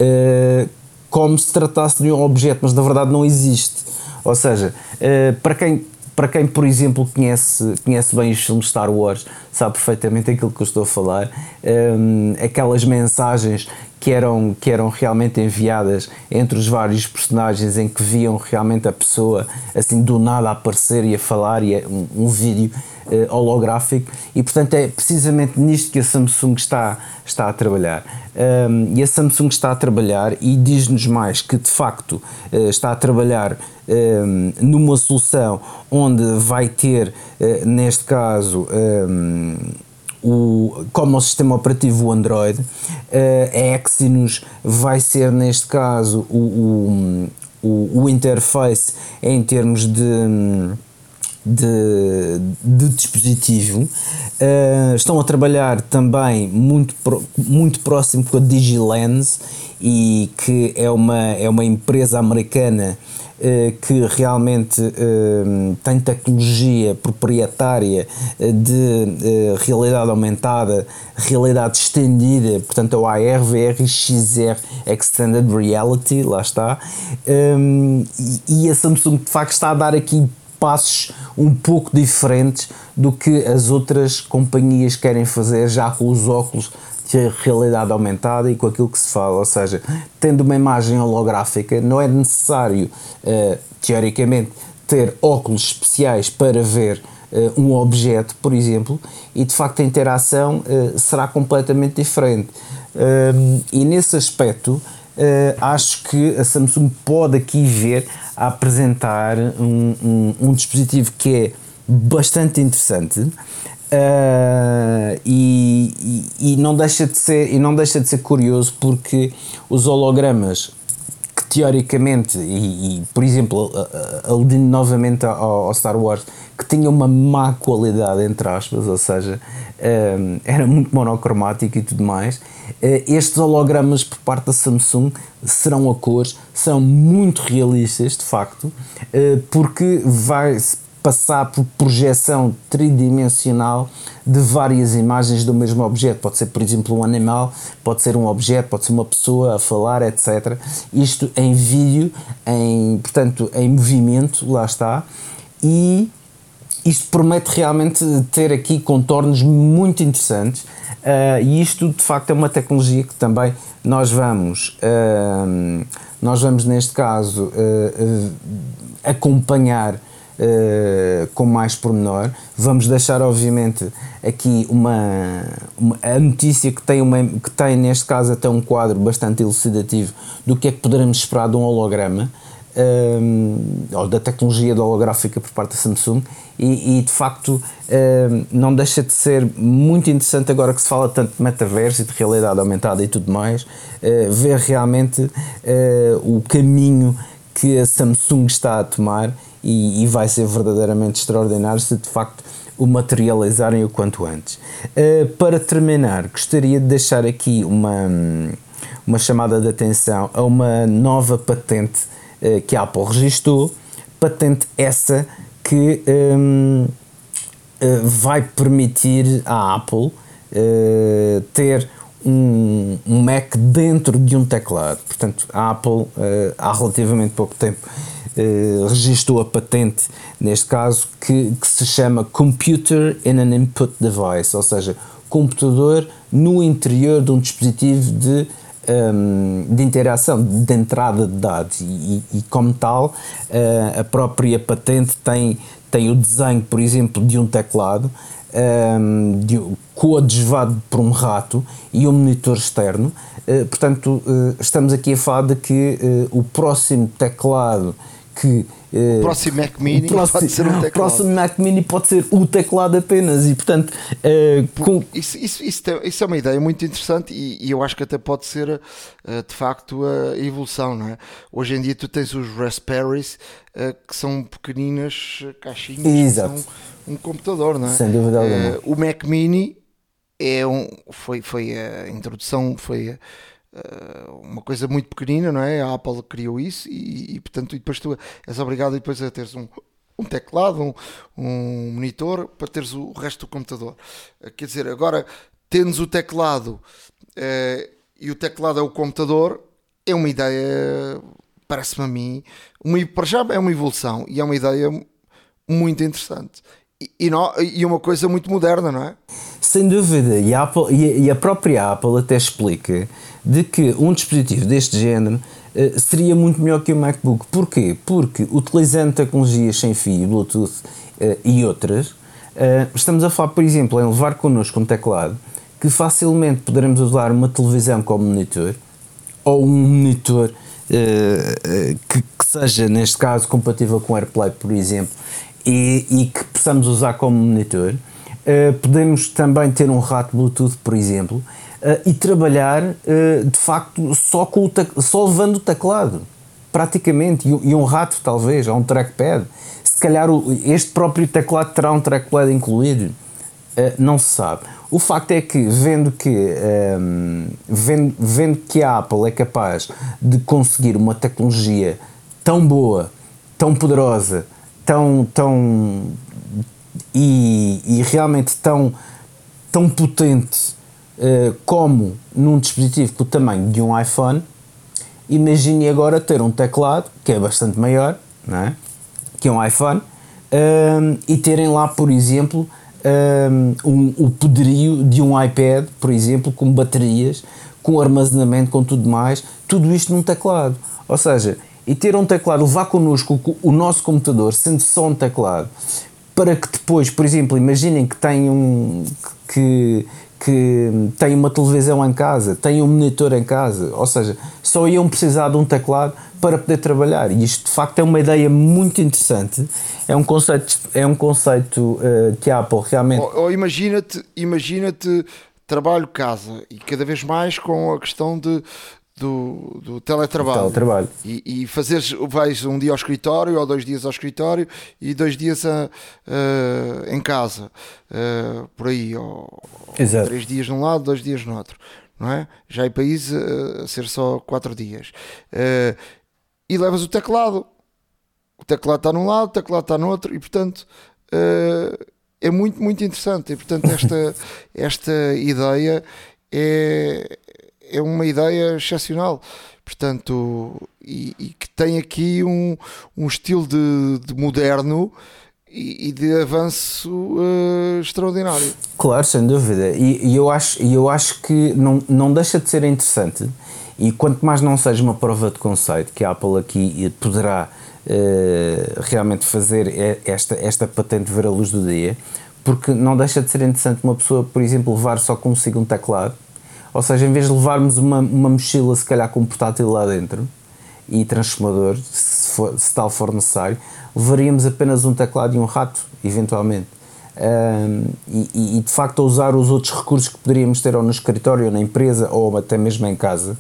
uh, como se tratasse de um objeto, mas na verdade não existe. Ou seja, uh, para quem para quem, por exemplo, conhece, conhece bem os filmes Star Wars, sabe perfeitamente aquilo que eu estou a falar. Um, aquelas mensagens que eram, que eram realmente enviadas entre os vários personagens em que viam realmente a pessoa assim do nada a aparecer e a falar e um, um vídeo uh, holográfico e portanto é precisamente nisto que a Samsung está, está a trabalhar. Um, e a Samsung está a trabalhar e diz-nos mais que de facto uh, está a trabalhar um, numa solução onde vai ter uh, neste caso o, como o sistema operativo o Android, a Exynos vai ser neste caso o, o, o interface em termos de, de, de dispositivo. Uh, estão a trabalhar também muito, muito próximo com a DigiLens e que é uma, é uma empresa americana eh, que realmente eh, tem tecnologia proprietária de realidade aumentada, realidade estendida, portanto é o AR, VR, XR Extended Reality, lá está, e a Samsung de facto está a dar aqui passos um pouco diferentes do que as outras companhias querem fazer já com os óculos de realidade aumentada e com aquilo que se fala, ou seja, tendo uma imagem holográfica, não é necessário, uh, teoricamente, ter óculos especiais para ver uh, um objeto, por exemplo, e de facto a interação uh, será completamente diferente. e nesse aspecto, acho que a Samsung pode aqui ver a apresentar um, um, um dispositivo que é bastante interessante Uh, e, e, e, não deixa de ser e não deixa de ser curioso porque os hologramas teoricamente e, e por exemplo aludindo novamente ao, ao, Star Wars que tinha uma má qualidade entre aspas ou seja uh, era muito monocromático e tudo mais uh, estes hologramas por parte da Samsung serão a cores são muito realistas de facto porque vai passar por projeção tridimensional de várias imagens do mesmo objeto. Pode ser, por exemplo, um animal, pode ser um objeto, pode ser uma pessoa a falar, etc. Isto em vídeo, em, portanto, em movimento, lá está. E isto promete realmente ter aqui contornos muito interessantes. Uh, e isto de facto é uma tecnologia que também nós vamos, uh, nós vamos neste caso uh, acompanhar uh, com mais pormenor. Vamos deixar, obviamente, aqui uma, uma, a notícia que tem, uma, que tem, neste caso, até um quadro bastante elucidativo do que é que poderemos esperar de um holograma. Um, eh, ou da tecnologia da holográfica por parte da Samsung e, e de facto um, não deixa de ser muito interessante agora que se fala tanto de metaverso e de realidade aumentada e tudo mais uh, ver realmente uh, o caminho que a Samsung está a tomar e, e, vai ser verdadeiramente extraordinário se de facto o materializarem o quanto antes. Uh, para terminar, gostaria de deixar aqui uma, uma chamada de atenção a uma nova patente uh, que a Apple registrou, patente essa que um, uh, eh, vai permitir à Apple ter um, um Mac dentro de um teclado. Portanto, a Apple há relativamente pouco tempo eh, registrou a patente, neste caso, que, que se chama Computer in an Input Device, ou seja, computador no interior de um dispositivo de um, de interação, de entrada de dados, e, e como tal, uh, a própria patente tem, tem o desenho, por exemplo, de um teclado. Um, de, coadjuvado por um rato e um monitor externo. Uh, portanto, estamos aqui a falar de que o próximo teclado que o eh, próximo Mac Mini próximo, pode ser um teclado. O próximo Mac Mini pode ser o teclado apenas e portanto uh, com... isso, isso, isso, isso, é uma ideia muito interessante e, e, eu acho que até pode ser uh, de facto a evolução, não é? Hoje em dia tu tens os Raspberries uh, que são pequeninas caixinhas Exato. que são um computador, não é? Sem dúvida alguma. o Mac Mini é um, foi, foi a introdução, foi uh, uma coisa muito pequenina, não é? A Apple criou isso e, e, portanto, e depois tu és obrigado depois a teres um, um teclado, um, um monitor para teres o resto do computador. Uh, quer dizer, agora tens o teclado uh, e o teclado é o computador, é uma ideia, parece-me a mim, uma, para já é uma evolução e é uma ideia muito interessante e, não, e uma coisa muito moderna, não é? Sem dúvida, e a, Apple, e a própria Apple até explica de que um dispositivo deste género uh, seria muito melhor que o MacBook. Porquê? Porque utilizando tecnologias sem fio, Bluetooth uh, e outras, uh, estamos a falar, por exemplo, em levar connosco um teclado que facilmente poderemos usar uma televisão como monitor ou um monitor que, que seja, neste caso, compatível com AirPlay, por exemplo, e, e que possamos usar como monitor. Podemos também ter um rato Bluetooth, por exemplo, uh, e trabalhar uh, de facto só, com o só levando o teclado, praticamente, e, e, um rato talvez, ou um trackpad. Se calhar o, este próprio teclado terá um trackpad incluído, não se sabe. O facto é que, vendo que, um, vendo, vendo que a Apple é capaz de conseguir uma tecnologia tão boa, tão poderosa, tão, tão e, e realmente tão, tão potente uh, como num dispositivo com o tamanho de um iPhone, imagine agora ter um teclado que é bastante maior, não é? que é um iPhone, um, e terem lá, por exemplo, um, o poderio de um iPad, por exemplo, com baterias, com armazenamento, com tudo mais, tudo isto num teclado. Ou seja, e ter um teclado, levar connosco o nosso computador, sendo só um teclado, para que depois, por exemplo, imaginem que têm um. que, que têm uma televisão em casa, têm um monitor em casa, ou seja, só iam precisar de um teclado para poder trabalhar. E isto de facto é uma ideia muito interessante. É um conceito, é um conceito uh, que a Apple realmente. Ou, ou imagina-te, imagina-te trabalho casa e cada vez mais com a questão de do, do teletrabalho. teletrabalho. E, e fazeres, vais um dia ao escritório ou dois dias ao escritório e dois dias a, uh, em casa, uh, por aí, ou, ou, três dias num lado, dois dias no outro, não é? Já em país uh, a ser só quatro dias. e levas o teclado. O teclado está num lado, o teclado está no outro, e portanto é muito, muito interessante. E portanto, esta, esta ideia é, é uma ideia excepcional. Portanto, e, e que tem aqui um, um estilo de, de moderno e, e, de avanço uh, extraordinário. Claro, sem dúvida. E, e, eu, acho, eu acho que não, não deixa de ser interessante. E quanto mais não seja uma prova de conceito, que a Apple aqui poderá uh, realmente fazer esta, esta patente ver a luz do dia, porque não deixa de ser interessante uma pessoa, por exemplo, levar só consigo um teclado ou seja, em vez de levarmos uma, uma mochila, se calhar com um portátil lá dentro e transformador, se, for, se tal for necessário, levaríamos apenas um teclado e um rato, eventualmente. Um, e, e, de facto usar os outros recursos que poderíamos ter ou no escritório, ou na empresa, ou até mesmo em casa,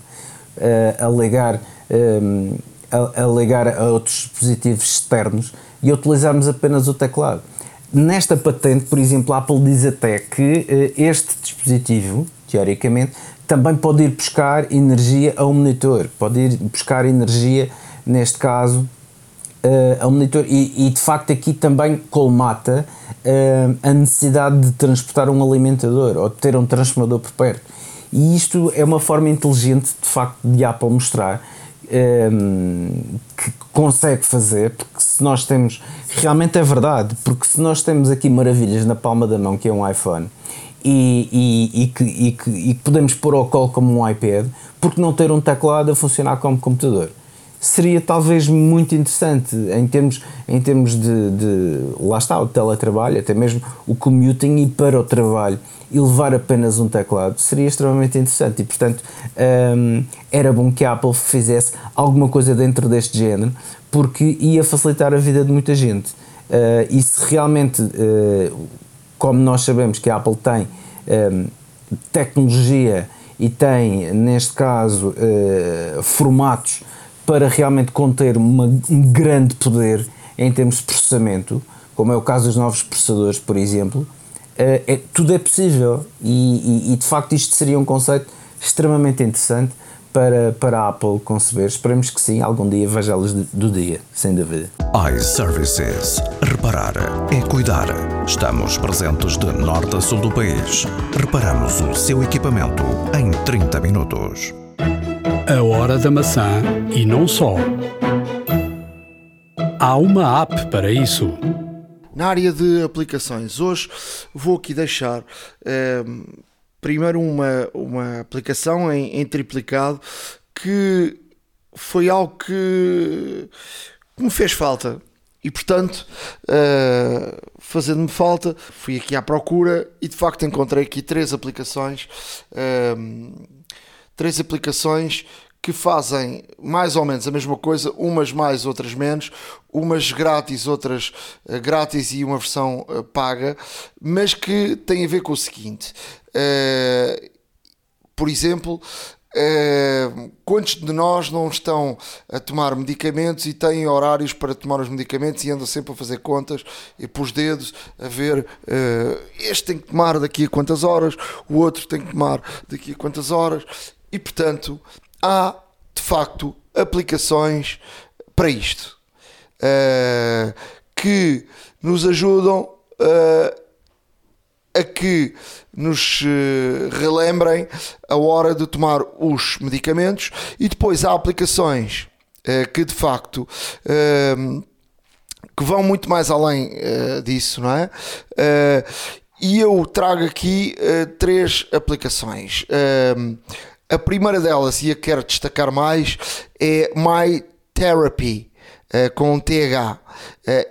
uh, a, ligar, um, a, a ligar a outros dispositivos externos e utilizarmos apenas o teclado. Nesta patente, por exemplo, a Apple diz até que uh, este dispositivo teoricamente, também pode ir buscar energia ao monitor, pode ir buscar energia, neste caso, uh, monitor, e, e, de facto aqui também colmata uh, a necessidade de transportar um alimentador ou de ter um transformador por perto. E isto é uma forma inteligente, de facto, de Apple mostrar um, que consegue fazer, porque se nós temos, realmente é verdade, porque se nós temos aqui maravilhas na palma da mão, que é um iPhone, e, e, e, que, e, que, e que podemos pôr ao colo como um iPad, porque não ter um teclado a funcionar como computador? Seria talvez muito interessante em termos, em termos de, de lá está, o teletrabalho, até mesmo o commuting e para o trabalho e levar apenas um teclado seria extremamente interessante e portanto um, era bom que a Apple fizesse alguma coisa dentro deste género porque ia facilitar a vida de muita gente uh, e se realmente uh, como nós sabemos que a Apple tem um, tecnologia e tem neste caso uh, formatos para realmente conter uma, um grande poder em termos de processamento como é o caso dos novos processadores por exemplo é, é, tudo é possível. E, e, e, de facto isto seria um conceito extremamente interessante para, para a Apple conceber. Esperemos que sim, algum dia veja-los do dia, sem dúvida. iServices. Reparar é cuidar. Estamos presentes de norte a sul do país. Reparamos o seu equipamento em 30 minutos. A hora da maçã e não só. Há uma app para isso. Na área de aplicações, hoje vou aqui deixar eh, primeiro uma, uma aplicação em, em, triplicado que foi algo que, que me fez falta e portanto, uh, fazendo-me falta, fui aqui à procura e de facto encontrei aqui três aplicações. Uh, três aplicações que fazem mais ou menos a mesma coisa, umas mais, outras menos, umas grátis, outras uh, grátis e uma versão uh, paga, mas que têm a ver com o seguinte: uh, por exemplo, quantos de nós não estão a tomar medicamentos e têm horários para tomar os medicamentos e andam sempre a fazer contas e pôs dedos a ver este tem que tomar daqui a quantas horas, o outro tem que tomar daqui a quantas horas? E portanto há de facto aplicações para isto uh, que nos ajudam uh, a que nos uh, relembrem a hora de tomar os medicamentos e depois há aplicações que de facto que vão muito mais além disso, não é? e eu trago aqui três aplicações. A primeira delas, e a que quero destacar mais, é My Therapy, com TH.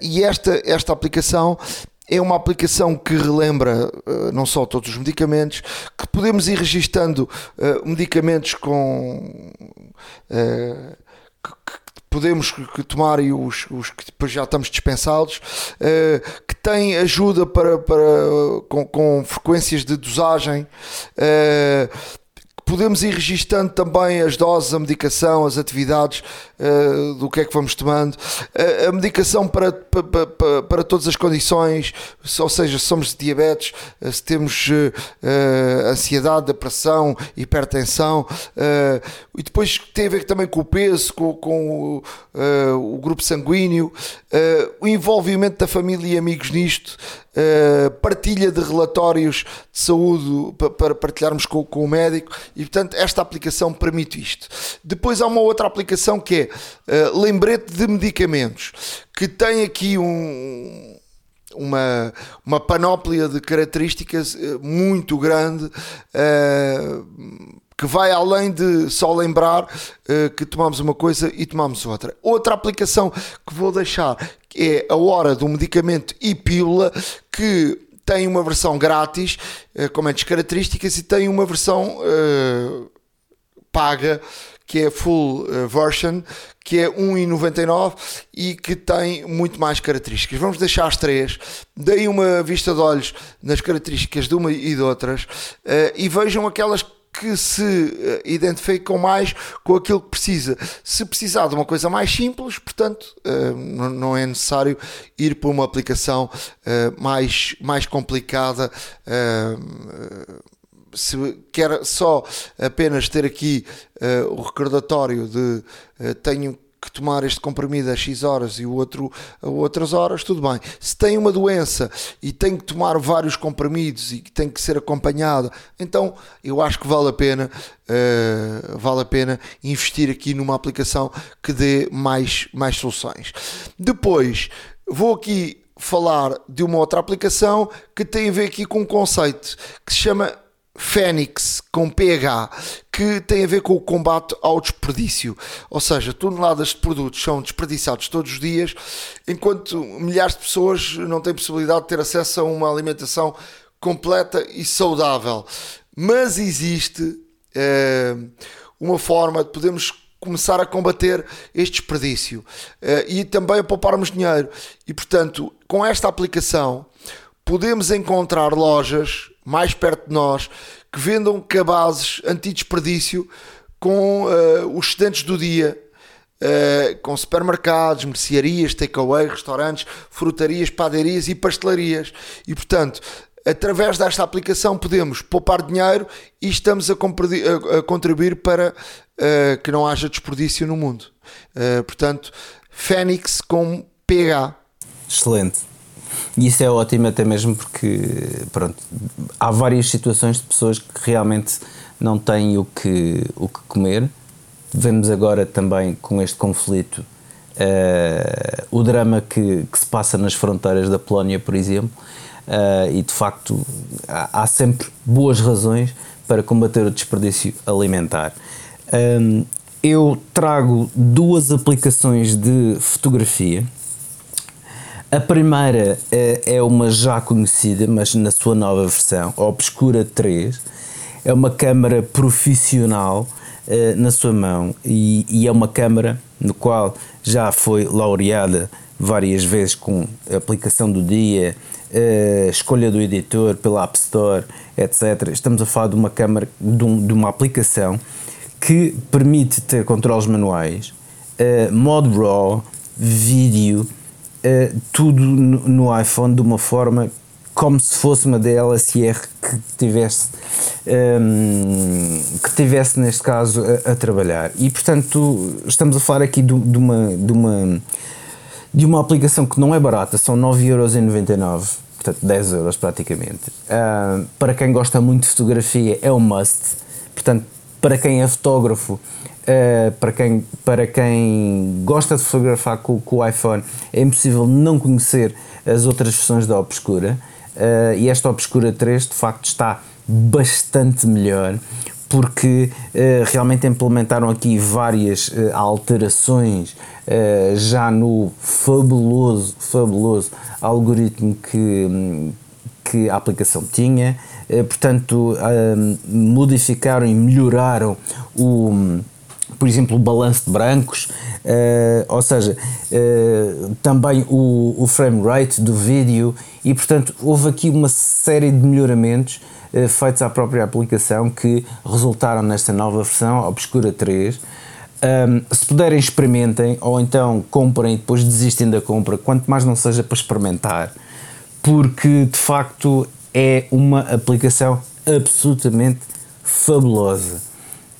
E esta, esta aplicação é uma aplicação que relembra uh, não só todos os medicamentos, que podemos ir registando medicamentos com. Que, podemos tomar e os, os que depois já estamos dispensados, que tem ajuda para, para, com, com frequências de dosagem, podemos ir registando também as doses, a medicação, as atividades uh, do que é que vamos tomando, uh, a medicação para, para, para, para, todas as condições, ou seja, se somos de diabetes, uh, se temos ansiedade, depressão, hipertensão, e depois tem a ver também com o peso, com, com o, o grupo sanguíneo, o envolvimento da família e amigos nisto. Uh, partilha de relatórios de saúde para, partilharmos com, com, o médico e portanto esta aplicação permite isto. Depois há uma outra aplicação que é uh, lembrete de medicamentos que tem aqui um uma, uma panóplia de características uh, muito grande que vai além de só lembrar uh, que tomamos uma coisa e tomamos outra. Outra aplicação que vou deixar é a hora do medicamento e pílula que tem uma versão grátis uh, com menos características e tem uma versão uh, paga que é full version, que é 1,99 e que tem muito mais características. Vamos deixar as três, deem uma vista de olhos nas características de uma e de outras uh, e vejam aquelas que se eh, identificam mais com aquilo que precisa. Se precisar de uma coisa mais simples, portanto, eh, não é necessário ir para uma aplicação eh, mais, mais complicada. Se quer só apenas ter aqui o recordatório de tenho que tomar este comprimido a X horas e o outro a outras horas, tudo bem. Se tem uma doença e tem que tomar vários comprimidos e tem que ser acompanhado, então eu acho que vale a pena, uh, vale a pena investir aqui numa aplicação que dê mais, mais soluções. Depois, vou aqui falar de uma outra aplicação que tem a ver aqui com um conceito que se chama Fênix com PH, que tem a ver com o combate ao desperdício. Ou seja, toneladas de produtos são desperdiçados todos os dias, enquanto milhares de pessoas não têm possibilidade de ter acesso a uma alimentação completa e saudável. Mas existe é, uma forma de podermos começar a combater este desperdício é, e também a pouparmos dinheiro. E portanto, com esta aplicação, podemos encontrar lojas mais perto de nós que vendam cabazes anti-desperdício com uh, os estudantes do dia, uh, com supermercados, mercearias, takeaway, restaurantes, frutarias, padarias e pastelarias. E portanto, através desta aplicação podemos poupar dinheiro e estamos a, a, a contribuir para uh, que não haja desperdício no mundo. portanto, Fênix com PH. Excelente. E isso é ótimo até mesmo porque, pronto, há várias situações de pessoas que realmente não têm o que, o que comer. Vemos agora também com este conflito uh, o drama que, que, se passa nas fronteiras da Polónia, por exemplo, uh, e de facto há, há, sempre boas razões para combater o desperdício alimentar. Um, eu trago duas aplicações de fotografia a primeira é, é uma já conhecida, mas na sua nova versão, Obscura 3. É uma câmara profissional uh, na sua mão e, e, é uma câmara no qual já foi laureada várias vezes com a aplicação do dia, uh, escolha do editor pela App Store, etc. Estamos a falar de uma câmara, de, um, de uma aplicação que permite ter controles manuais, uh, modo RAW, vídeo, uh, tudo no, no, iPhone de uma forma como se fosse uma DLSR que tivesse, um, ehm, que tivesse neste caso a, a, trabalhar. E portanto estamos a falar aqui de, uma, de, uma, de uma aplicação que não é barata, são 9,99€. Portanto, 10 euros praticamente. Uh, para quem gosta muito de fotografia, é um must. Portanto, para quem é fotógrafo, Uh, para, quem, para quem gosta de fotografar com, com, o iPhone, é impossível não conhecer as outras versões da Obscura. Uh, e esta Obscura 3 de facto está bastante melhor porque uh, realmente implementaram aqui várias alterações já no fabuloso, fabuloso algoritmo que, que a aplicação tinha. portanto, modificaram e melhoraram o por exemplo, o balanço de brancos, uh, ou seja, uh, também o, o frame rate do vídeo e, portanto, houve aqui uma série de melhoramentos uh, feitos à própria aplicação que resultaram nesta nova versão, Obscura 3. Um, se puderem, experimentem ou então comprem e depois desistem da compra, quanto mais não seja para experimentar, porque de facto é uma aplicação absolutamente fabulosa.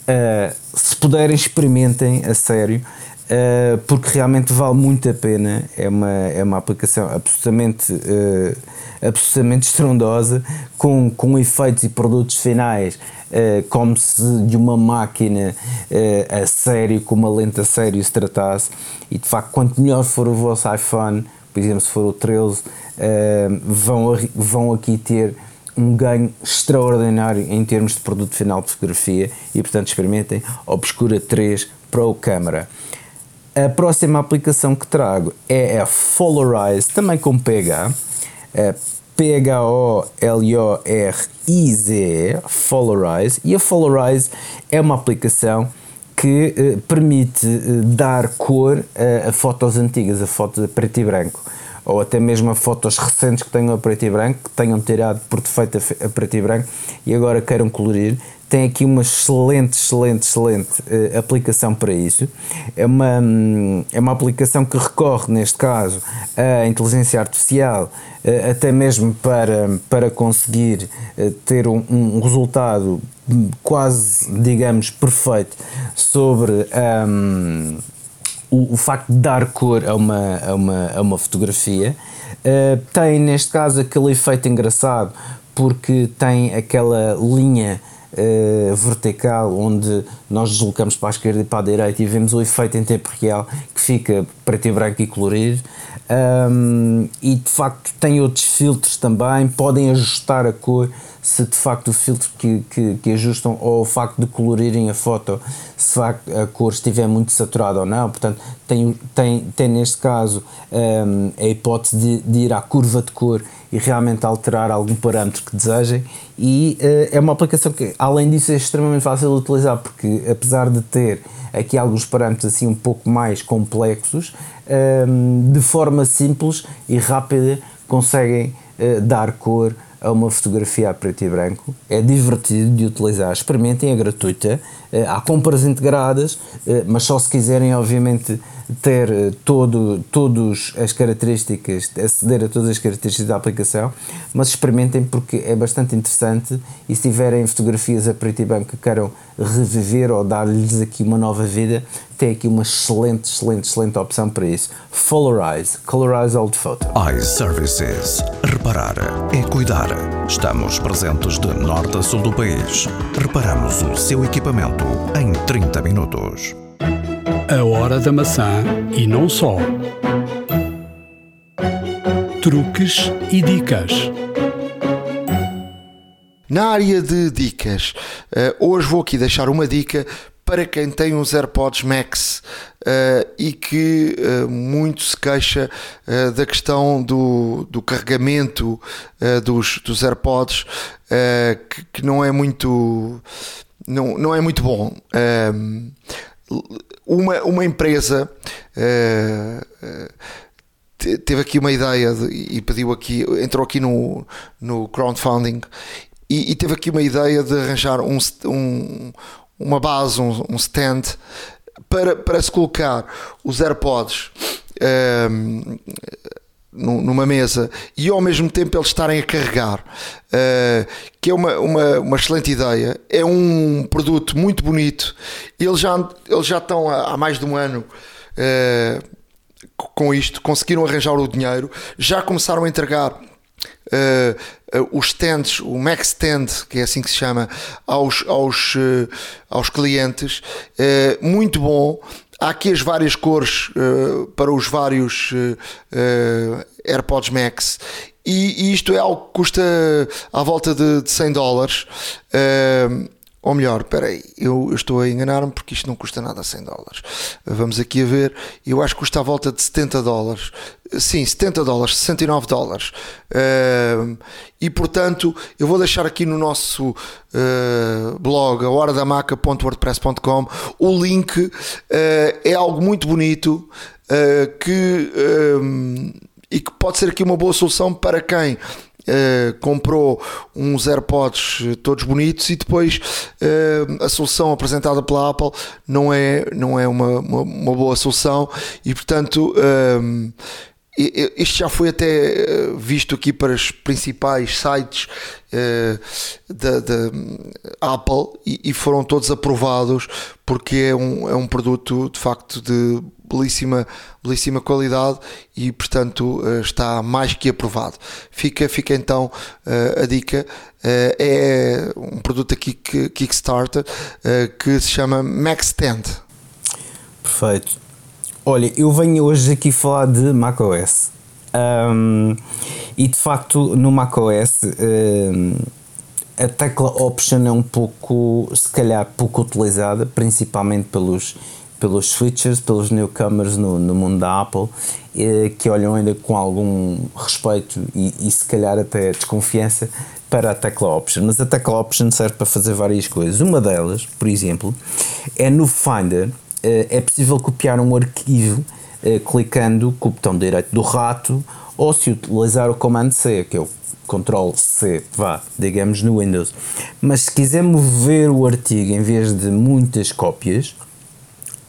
Uh, se puderem, experimentem a sério, uh, porque realmente vale muito a pena. É uma, é uma aplicação absolutamente, uh, absolutamente estrondosa, com, com efeitos e produtos finais. como se de uma máquina a sério, com uma lente a sério se tratasse, e de facto, quanto melhor for o vosso iPhone, por exemplo, se for o 13, vão, vão aqui ter um ganho extraordinário em termos de produto final de fotografia e, portanto, experimentem Obscura 3 Pro Camera. A próxima aplicação que trago é a Polarize, também com PH, P-H-O-L-O-R-I-Z-E, Polarize, e a Polarize é uma aplicação que eh, permite eh, dar cor a, a fotos antigas, a fotos a preto e branco ou até mesmo a fotos recentes que tenham a preto e branco, que tenham tirado por defeito a preto e branco e agora queiram colorir, tem aqui uma excelente, excelente, excelente uh, aplicação para isso. É uma, um, é uma aplicação que recorre, neste caso, à inteligência artificial, uh, até mesmo para, para conseguir uh, ter um, um, resultado quase, digamos, perfeito sobre. Um, o, o, facto de dar cor a uma, a uma, a uma fotografia. Uh, tem neste caso aquele efeito engraçado porque tem aquela linha uh, vertical onde nós deslocamos para a esquerda e para a direita e vemos o efeito em tempo real que fica preto e branco e colorido. Um, e de facto tem outros filtros também, podem ajustar a cor se de facto o filtro que, que, que, ajustam ou o facto de colorirem a foto se a cor estiver muito saturada ou não, portanto tem, tem, tem neste caso um, a hipótese de, de, ir à curva de cor e realmente alterar algum parâmetro que desejem. E uh, é uma aplicação que além disso é extremamente fácil de utilizar porque apesar de ter aqui alguns parâmetros assim um pouco mais complexos um, de forma simples e rápida conseguem uh, dar cor a uma fotografia a preto e branco. É divertido de utilizar. Experimentem, é gratuita. Eh, há compras integradas, eh, mas só se quiserem, obviamente, ter eh, todo, todas as características, aceder a todas as características da aplicação, mas experimentem porque é bastante interessante e se tiverem fotografias a preto e branco que queiram reviver ou dar-lhes aqui uma nova vida, tem aqui uma excelente, excelente, excelente opção para isso. Colorize, Colorize Old Photo. iServices. Reparar é cuidar. Estamos presentes de norte a sul do país. Reparamos o seu equipamento em 30 minutos. A hora da maçã e não só. Truques e dicas. Na área de dicas, eh, hoje vou aqui deixar uma dica para quem tem uns AirPods Max uh, e que uh, muito se queixa da questão do, do carregamento dos, dos AirPods, que, que, não é muito não, não é muito bom uma, uma empresa uh, teve aqui uma ideia de, e pediu aqui, entrou aqui no, no crowdfunding e, e teve aqui uma ideia de arranjar um, um uma base, um, um, stand para, para se colocar os AirPods um, numa mesa e ao mesmo tempo eles estarem a carregar, uh, que é uma, uma, uma, excelente ideia. É um produto muito bonito. Eles já, eles já estão há, há mais de um ano. Uh, com isto, conseguiram arranjar o dinheiro, já começaram a entregar uh, os stands, o Max Stand, que é assim que se chama, aos, aos, aos clientes. muito bom. Há aqui as várias cores uh, para os vários uh, uh, AirPods Max e, e, isto é algo que custa à volta de, de 100 dólares. Ou melhor, espera aí, eu, estou a enganar-me porque isto não custa nada 100 dólares. Vamos aqui a ver, eu acho que custa à volta de 70 dólares. Sim, 70 dólares, 69 dólares. Uh, e portanto, eu vou deixar aqui no nosso uh, blog, a o link. Uh, é algo muito bonito que, e que pode ser aqui uma boa solução para quem Uh, comprou uns AirPods todos bonitos e depois uh, a solução apresentada pela Apple não é, não é uma, uma, uma boa solução e portanto isto já foi até visto aqui para os principais sites da, da, Apple e, foram todos aprovados porque é um, é um produto de facto de belíssima, belíssima qualidade e, portanto, eh, está mais que aprovado. Fica, fica então eh, a dica. Eh, é um produto aqui que Kickstarter que se chama Max Stand. Perfeito. Olha, eu venho hoje aqui falar de macOS. Um, e de facto, no macOS. Um, a tecla Option é um pouco, se calhar, pouco utilizada, principalmente pelos pelos switchers, pelos newcomers no, no mundo da Apple, eh, que olham ainda com algum respeito e, e, se calhar até desconfiança para a tecla Option. Mas a tecla Option serve para fazer várias coisas. Uma delas, por exemplo, é no Finder, é possível copiar um arquivo eh, clicando com o botão direito do rato ou se utilizar o Command C, que é o Ctrl C, vá, digamos no Windows. Mas se quiser mover o artigo em vez de muitas cópias,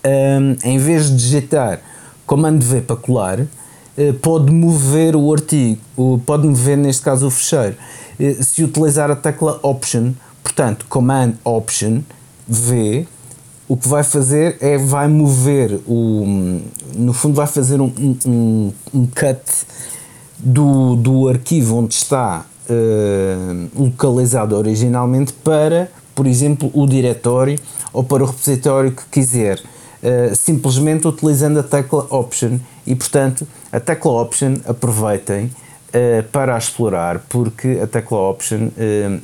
um, em vez de digitar comando V para colar, uh, pode mover o artigo, pode mover neste caso o fecheiro. Uh, se utilizar a tecla Option, portanto, Command Option V, o que vai fazer é vai mover o no fundo vai fazer um, um, um cut do, do arquivo onde está uh, localizado originalmente para por exemplo o diretório ou para o repositório que quiser uh, simplesmente utilizando a tecla option. E portanto a tecla option aproveitem uh, para a explorar porque a tecla option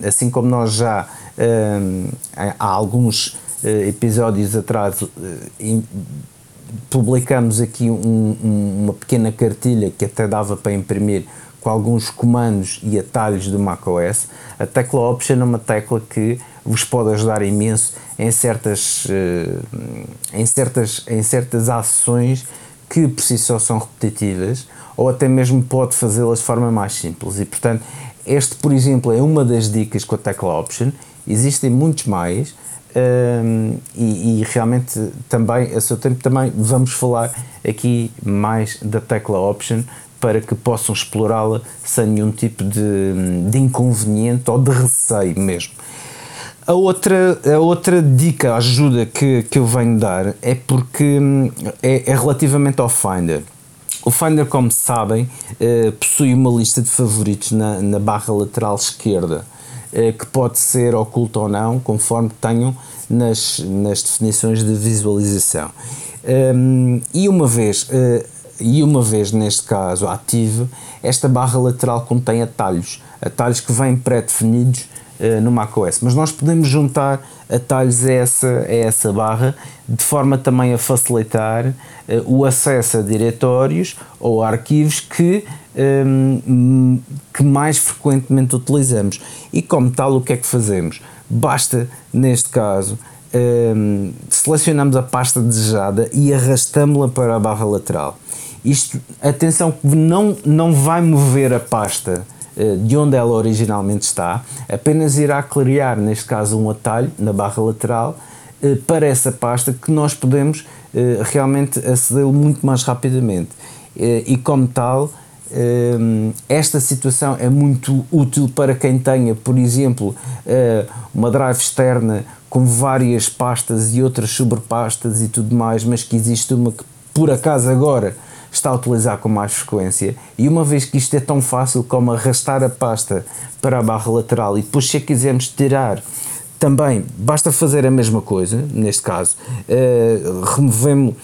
assim como nós já há alguns uh, episódios atrás uh, publicamos aqui um, um, uma pequena cartilha que até dava para imprimir com alguns comandos e atalhos do macOS. A tecla Option é uma tecla que vos pode ajudar imenso em certas, uh, em certas, em certas ações que por si só são repetitivas ou até mesmo pode fazê-las de forma mais simples. E portanto, este, por exemplo, é uma das dicas com a tecla Option. Existem muitos mais um, e, e, realmente também, a seu tempo, também vamos falar aqui mais da tecla Option para que possam explorá-la sem nenhum tipo de, de inconveniente ou de receio mesmo. A outra, a outra dica, ajuda que, que eu venho dar é porque hum, é, é relativamente ao Finder. O Finder, como sabem, eh, possui uma lista de favoritos na, na barra lateral esquerda. Eh, que pode ser oculto ou não, conforme tenham nas, nas definições de visualização. Um, e uma vez uh, e uma vez neste caso ativo, esta barra lateral contém atalhos, atalhos que vêm pré-definidos uh, no macOS, mas nós podemos juntar atalhos a essa, a essa barra de forma também a facilitar uh, o acesso a diretórios ou arquivos que um, que mais frequentemente utilizamos. E como tal, o que é que fazemos? Basta, neste caso, um, selecionamos a pasta desejada e arrastamos-la para a barra lateral. Isto, atenção, não, não vai mover a pasta de onde ela originalmente está, apenas irá criar, neste caso, um atalho na barra lateral uh, para essa pasta que nós podemos uh, realmente aceder muito mais rapidamente. e como tal, esta situação é muito útil para quem tenha, por exemplo, eh, uma drive externa com várias pastas e outras sobrepastas e tudo mais, mas que existe uma que por acaso agora está a utilizar com mais frequência. E uma vez que isto é tão fácil como arrastar a pasta para a barra lateral e depois, se a quisermos tirar, também basta fazer a mesma coisa, neste caso, uh, removemos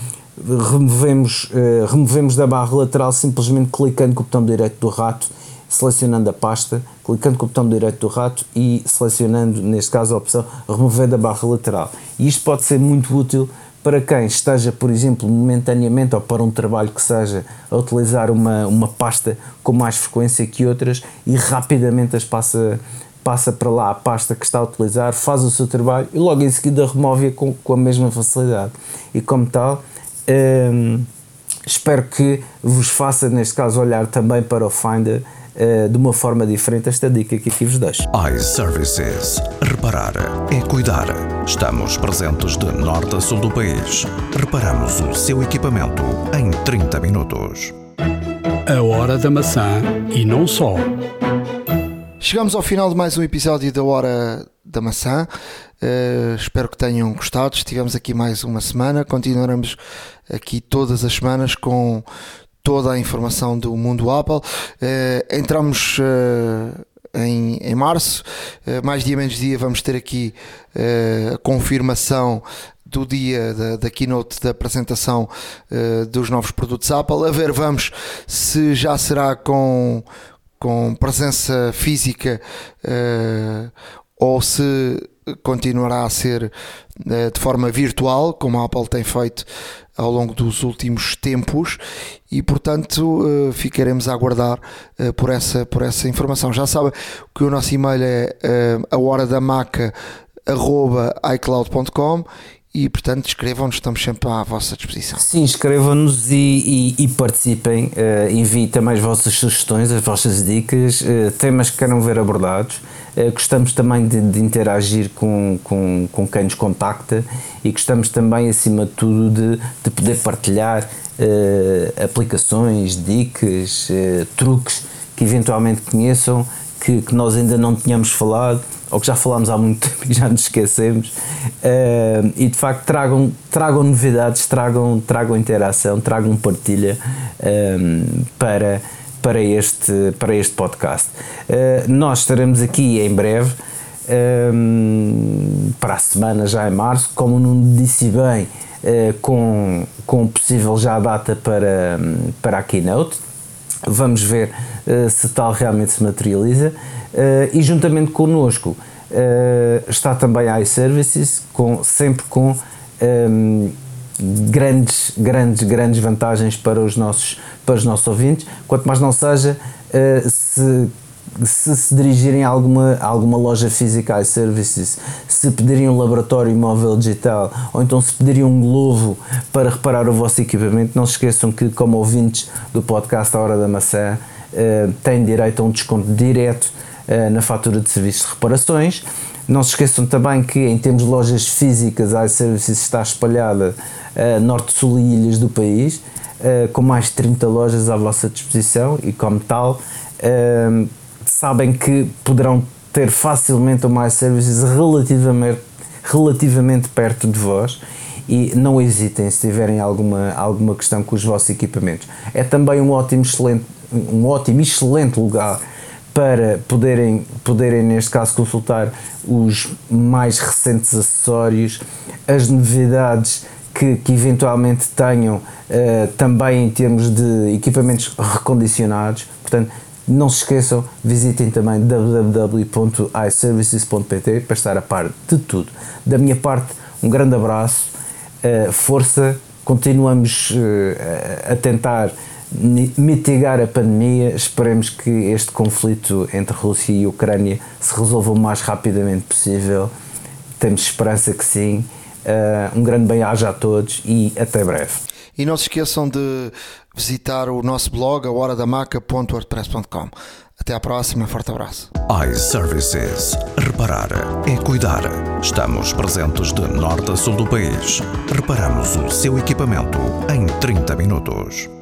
removemos, uh, removemos da barra lateral simplesmente clicando com o botão direito do rato, selecionando a pasta, clicando com o botão direito do rato e selecionando, neste caso, a opção remover da barra lateral. E isto pode ser muito útil para quem esteja, por exemplo, momentaneamente ou para um trabalho que seja a utilizar uma, uma pasta com mais frequência que outras e rapidamente as passa, passa para lá a pasta que está a utilizar, faz o seu trabalho e logo em seguida remove-a com, com a mesma facilidade. E como tal, um, espero que vos faça, neste caso, olhar também para o Finder uh, de uma forma diferente esta dica que aqui vos deixo. iServices. Reparar é cuidar. Estamos presentes de norte a sul do país. Reparamos o seu equipamento em 30 minutos. A hora da maçã e não só. Chegamos ao final de mais um episódio da Hora da Maçã. Uh, espero que tenham gostado. Estivemos aqui mais uma semana. Continuaremos aqui todas as semanas com toda a informação do mundo Apple. Uh, entramos uh, em, em março, mais dia menos dia, vamos ter aqui a confirmação do dia da, da keynote da apresentação dos novos produtos Apple. A ver, vamos se já será com com presença física ou se continuará a ser de forma virtual, como a Apple tem feito ao longo dos últimos tempos, e portanto uh, ficaremos a aguardar por, essa, por essa informação. Já sabem que o nosso e-mail é a hora da maca icloud.com e portanto escrevam-nos, estamos sempre à vossa disposição. Sim, escrevam-nos e, e, e, participem, uh, enviem também as vossas sugestões, as vossas dicas, uh, temas que queiram ver abordados. Uh, gostamos também de, de, interagir com, com, com quem nos contacta e gostamos também, acima de tudo, de, de poder partilhar aplicações, dicas, truques que eventualmente conheçam, que, que nós ainda não tínhamos falado ou que já falámos há muito tempo e já nos esquecemos. Uh, e de facto tragam, tragam novidades, tragam, tragam interação, tragam partilha uh, para, para, este, para este podcast. Uh, nós estaremos aqui em breve. para a semana já em março, como não disse bem, com, com possível já data para, para a keynote, Vamos ver uh, se tal realmente se materializa. Uh, e juntamente connosco uh, está também a iServices, com, sempre com um, ehm, grandes, grandes, grandes vantagens para os nossos, para os nossos ouvintes. Quanto mais não seja, se se se dirigirem a alguma, a alguma loja física iServices, se pedirem um laboratório móvel digital ou então se pedirem um globo para reparar o vosso equipamento, não se esqueçam que, como ouvintes do podcast A Hora da Maçã, uh, têm direito a um desconto direto uh, na fatura de serviços de reparações. Não se esqueçam também que, em termos de lojas físicas, a iServices está espalhada uh, norte, sul e ilhas do país, com mais de 30 lojas à vossa disposição e, como tal, sabem que poderão ter facilmente o mais services relativamente, relativamente perto de vós e não hesitem se tiverem alguma, alguma questão com os vossos equipamentos. É também um ótimo, excelente, um ótimo excelente lugar para poderem, poderem, neste caso, consultar os mais recentes acessórios, as novidades que, que eventualmente tenham uh, também em termos de equipamentos recondicionados. Portanto, não se esqueçam, visitem também www.iservices.pt para estar a par de tudo. Da minha parte, um grande abraço, uh, força, continuamos uh, a tentar mitigar a pandemia. Esperemos que este conflito entre Rússia e Ucrânia se resolva o mais rapidamente possível. Temos esperança que sim. Uh, um grande bem-aja a todos e até breve. E não se esqueçam de visitar o nosso blog, a horadamaca.wordpress.com. Até à próxima, forte abraço. iServices. Reparar é cuidar. Estamos presentes de norte a sul do país. Reparamos o seu equipamento em 30 minutos.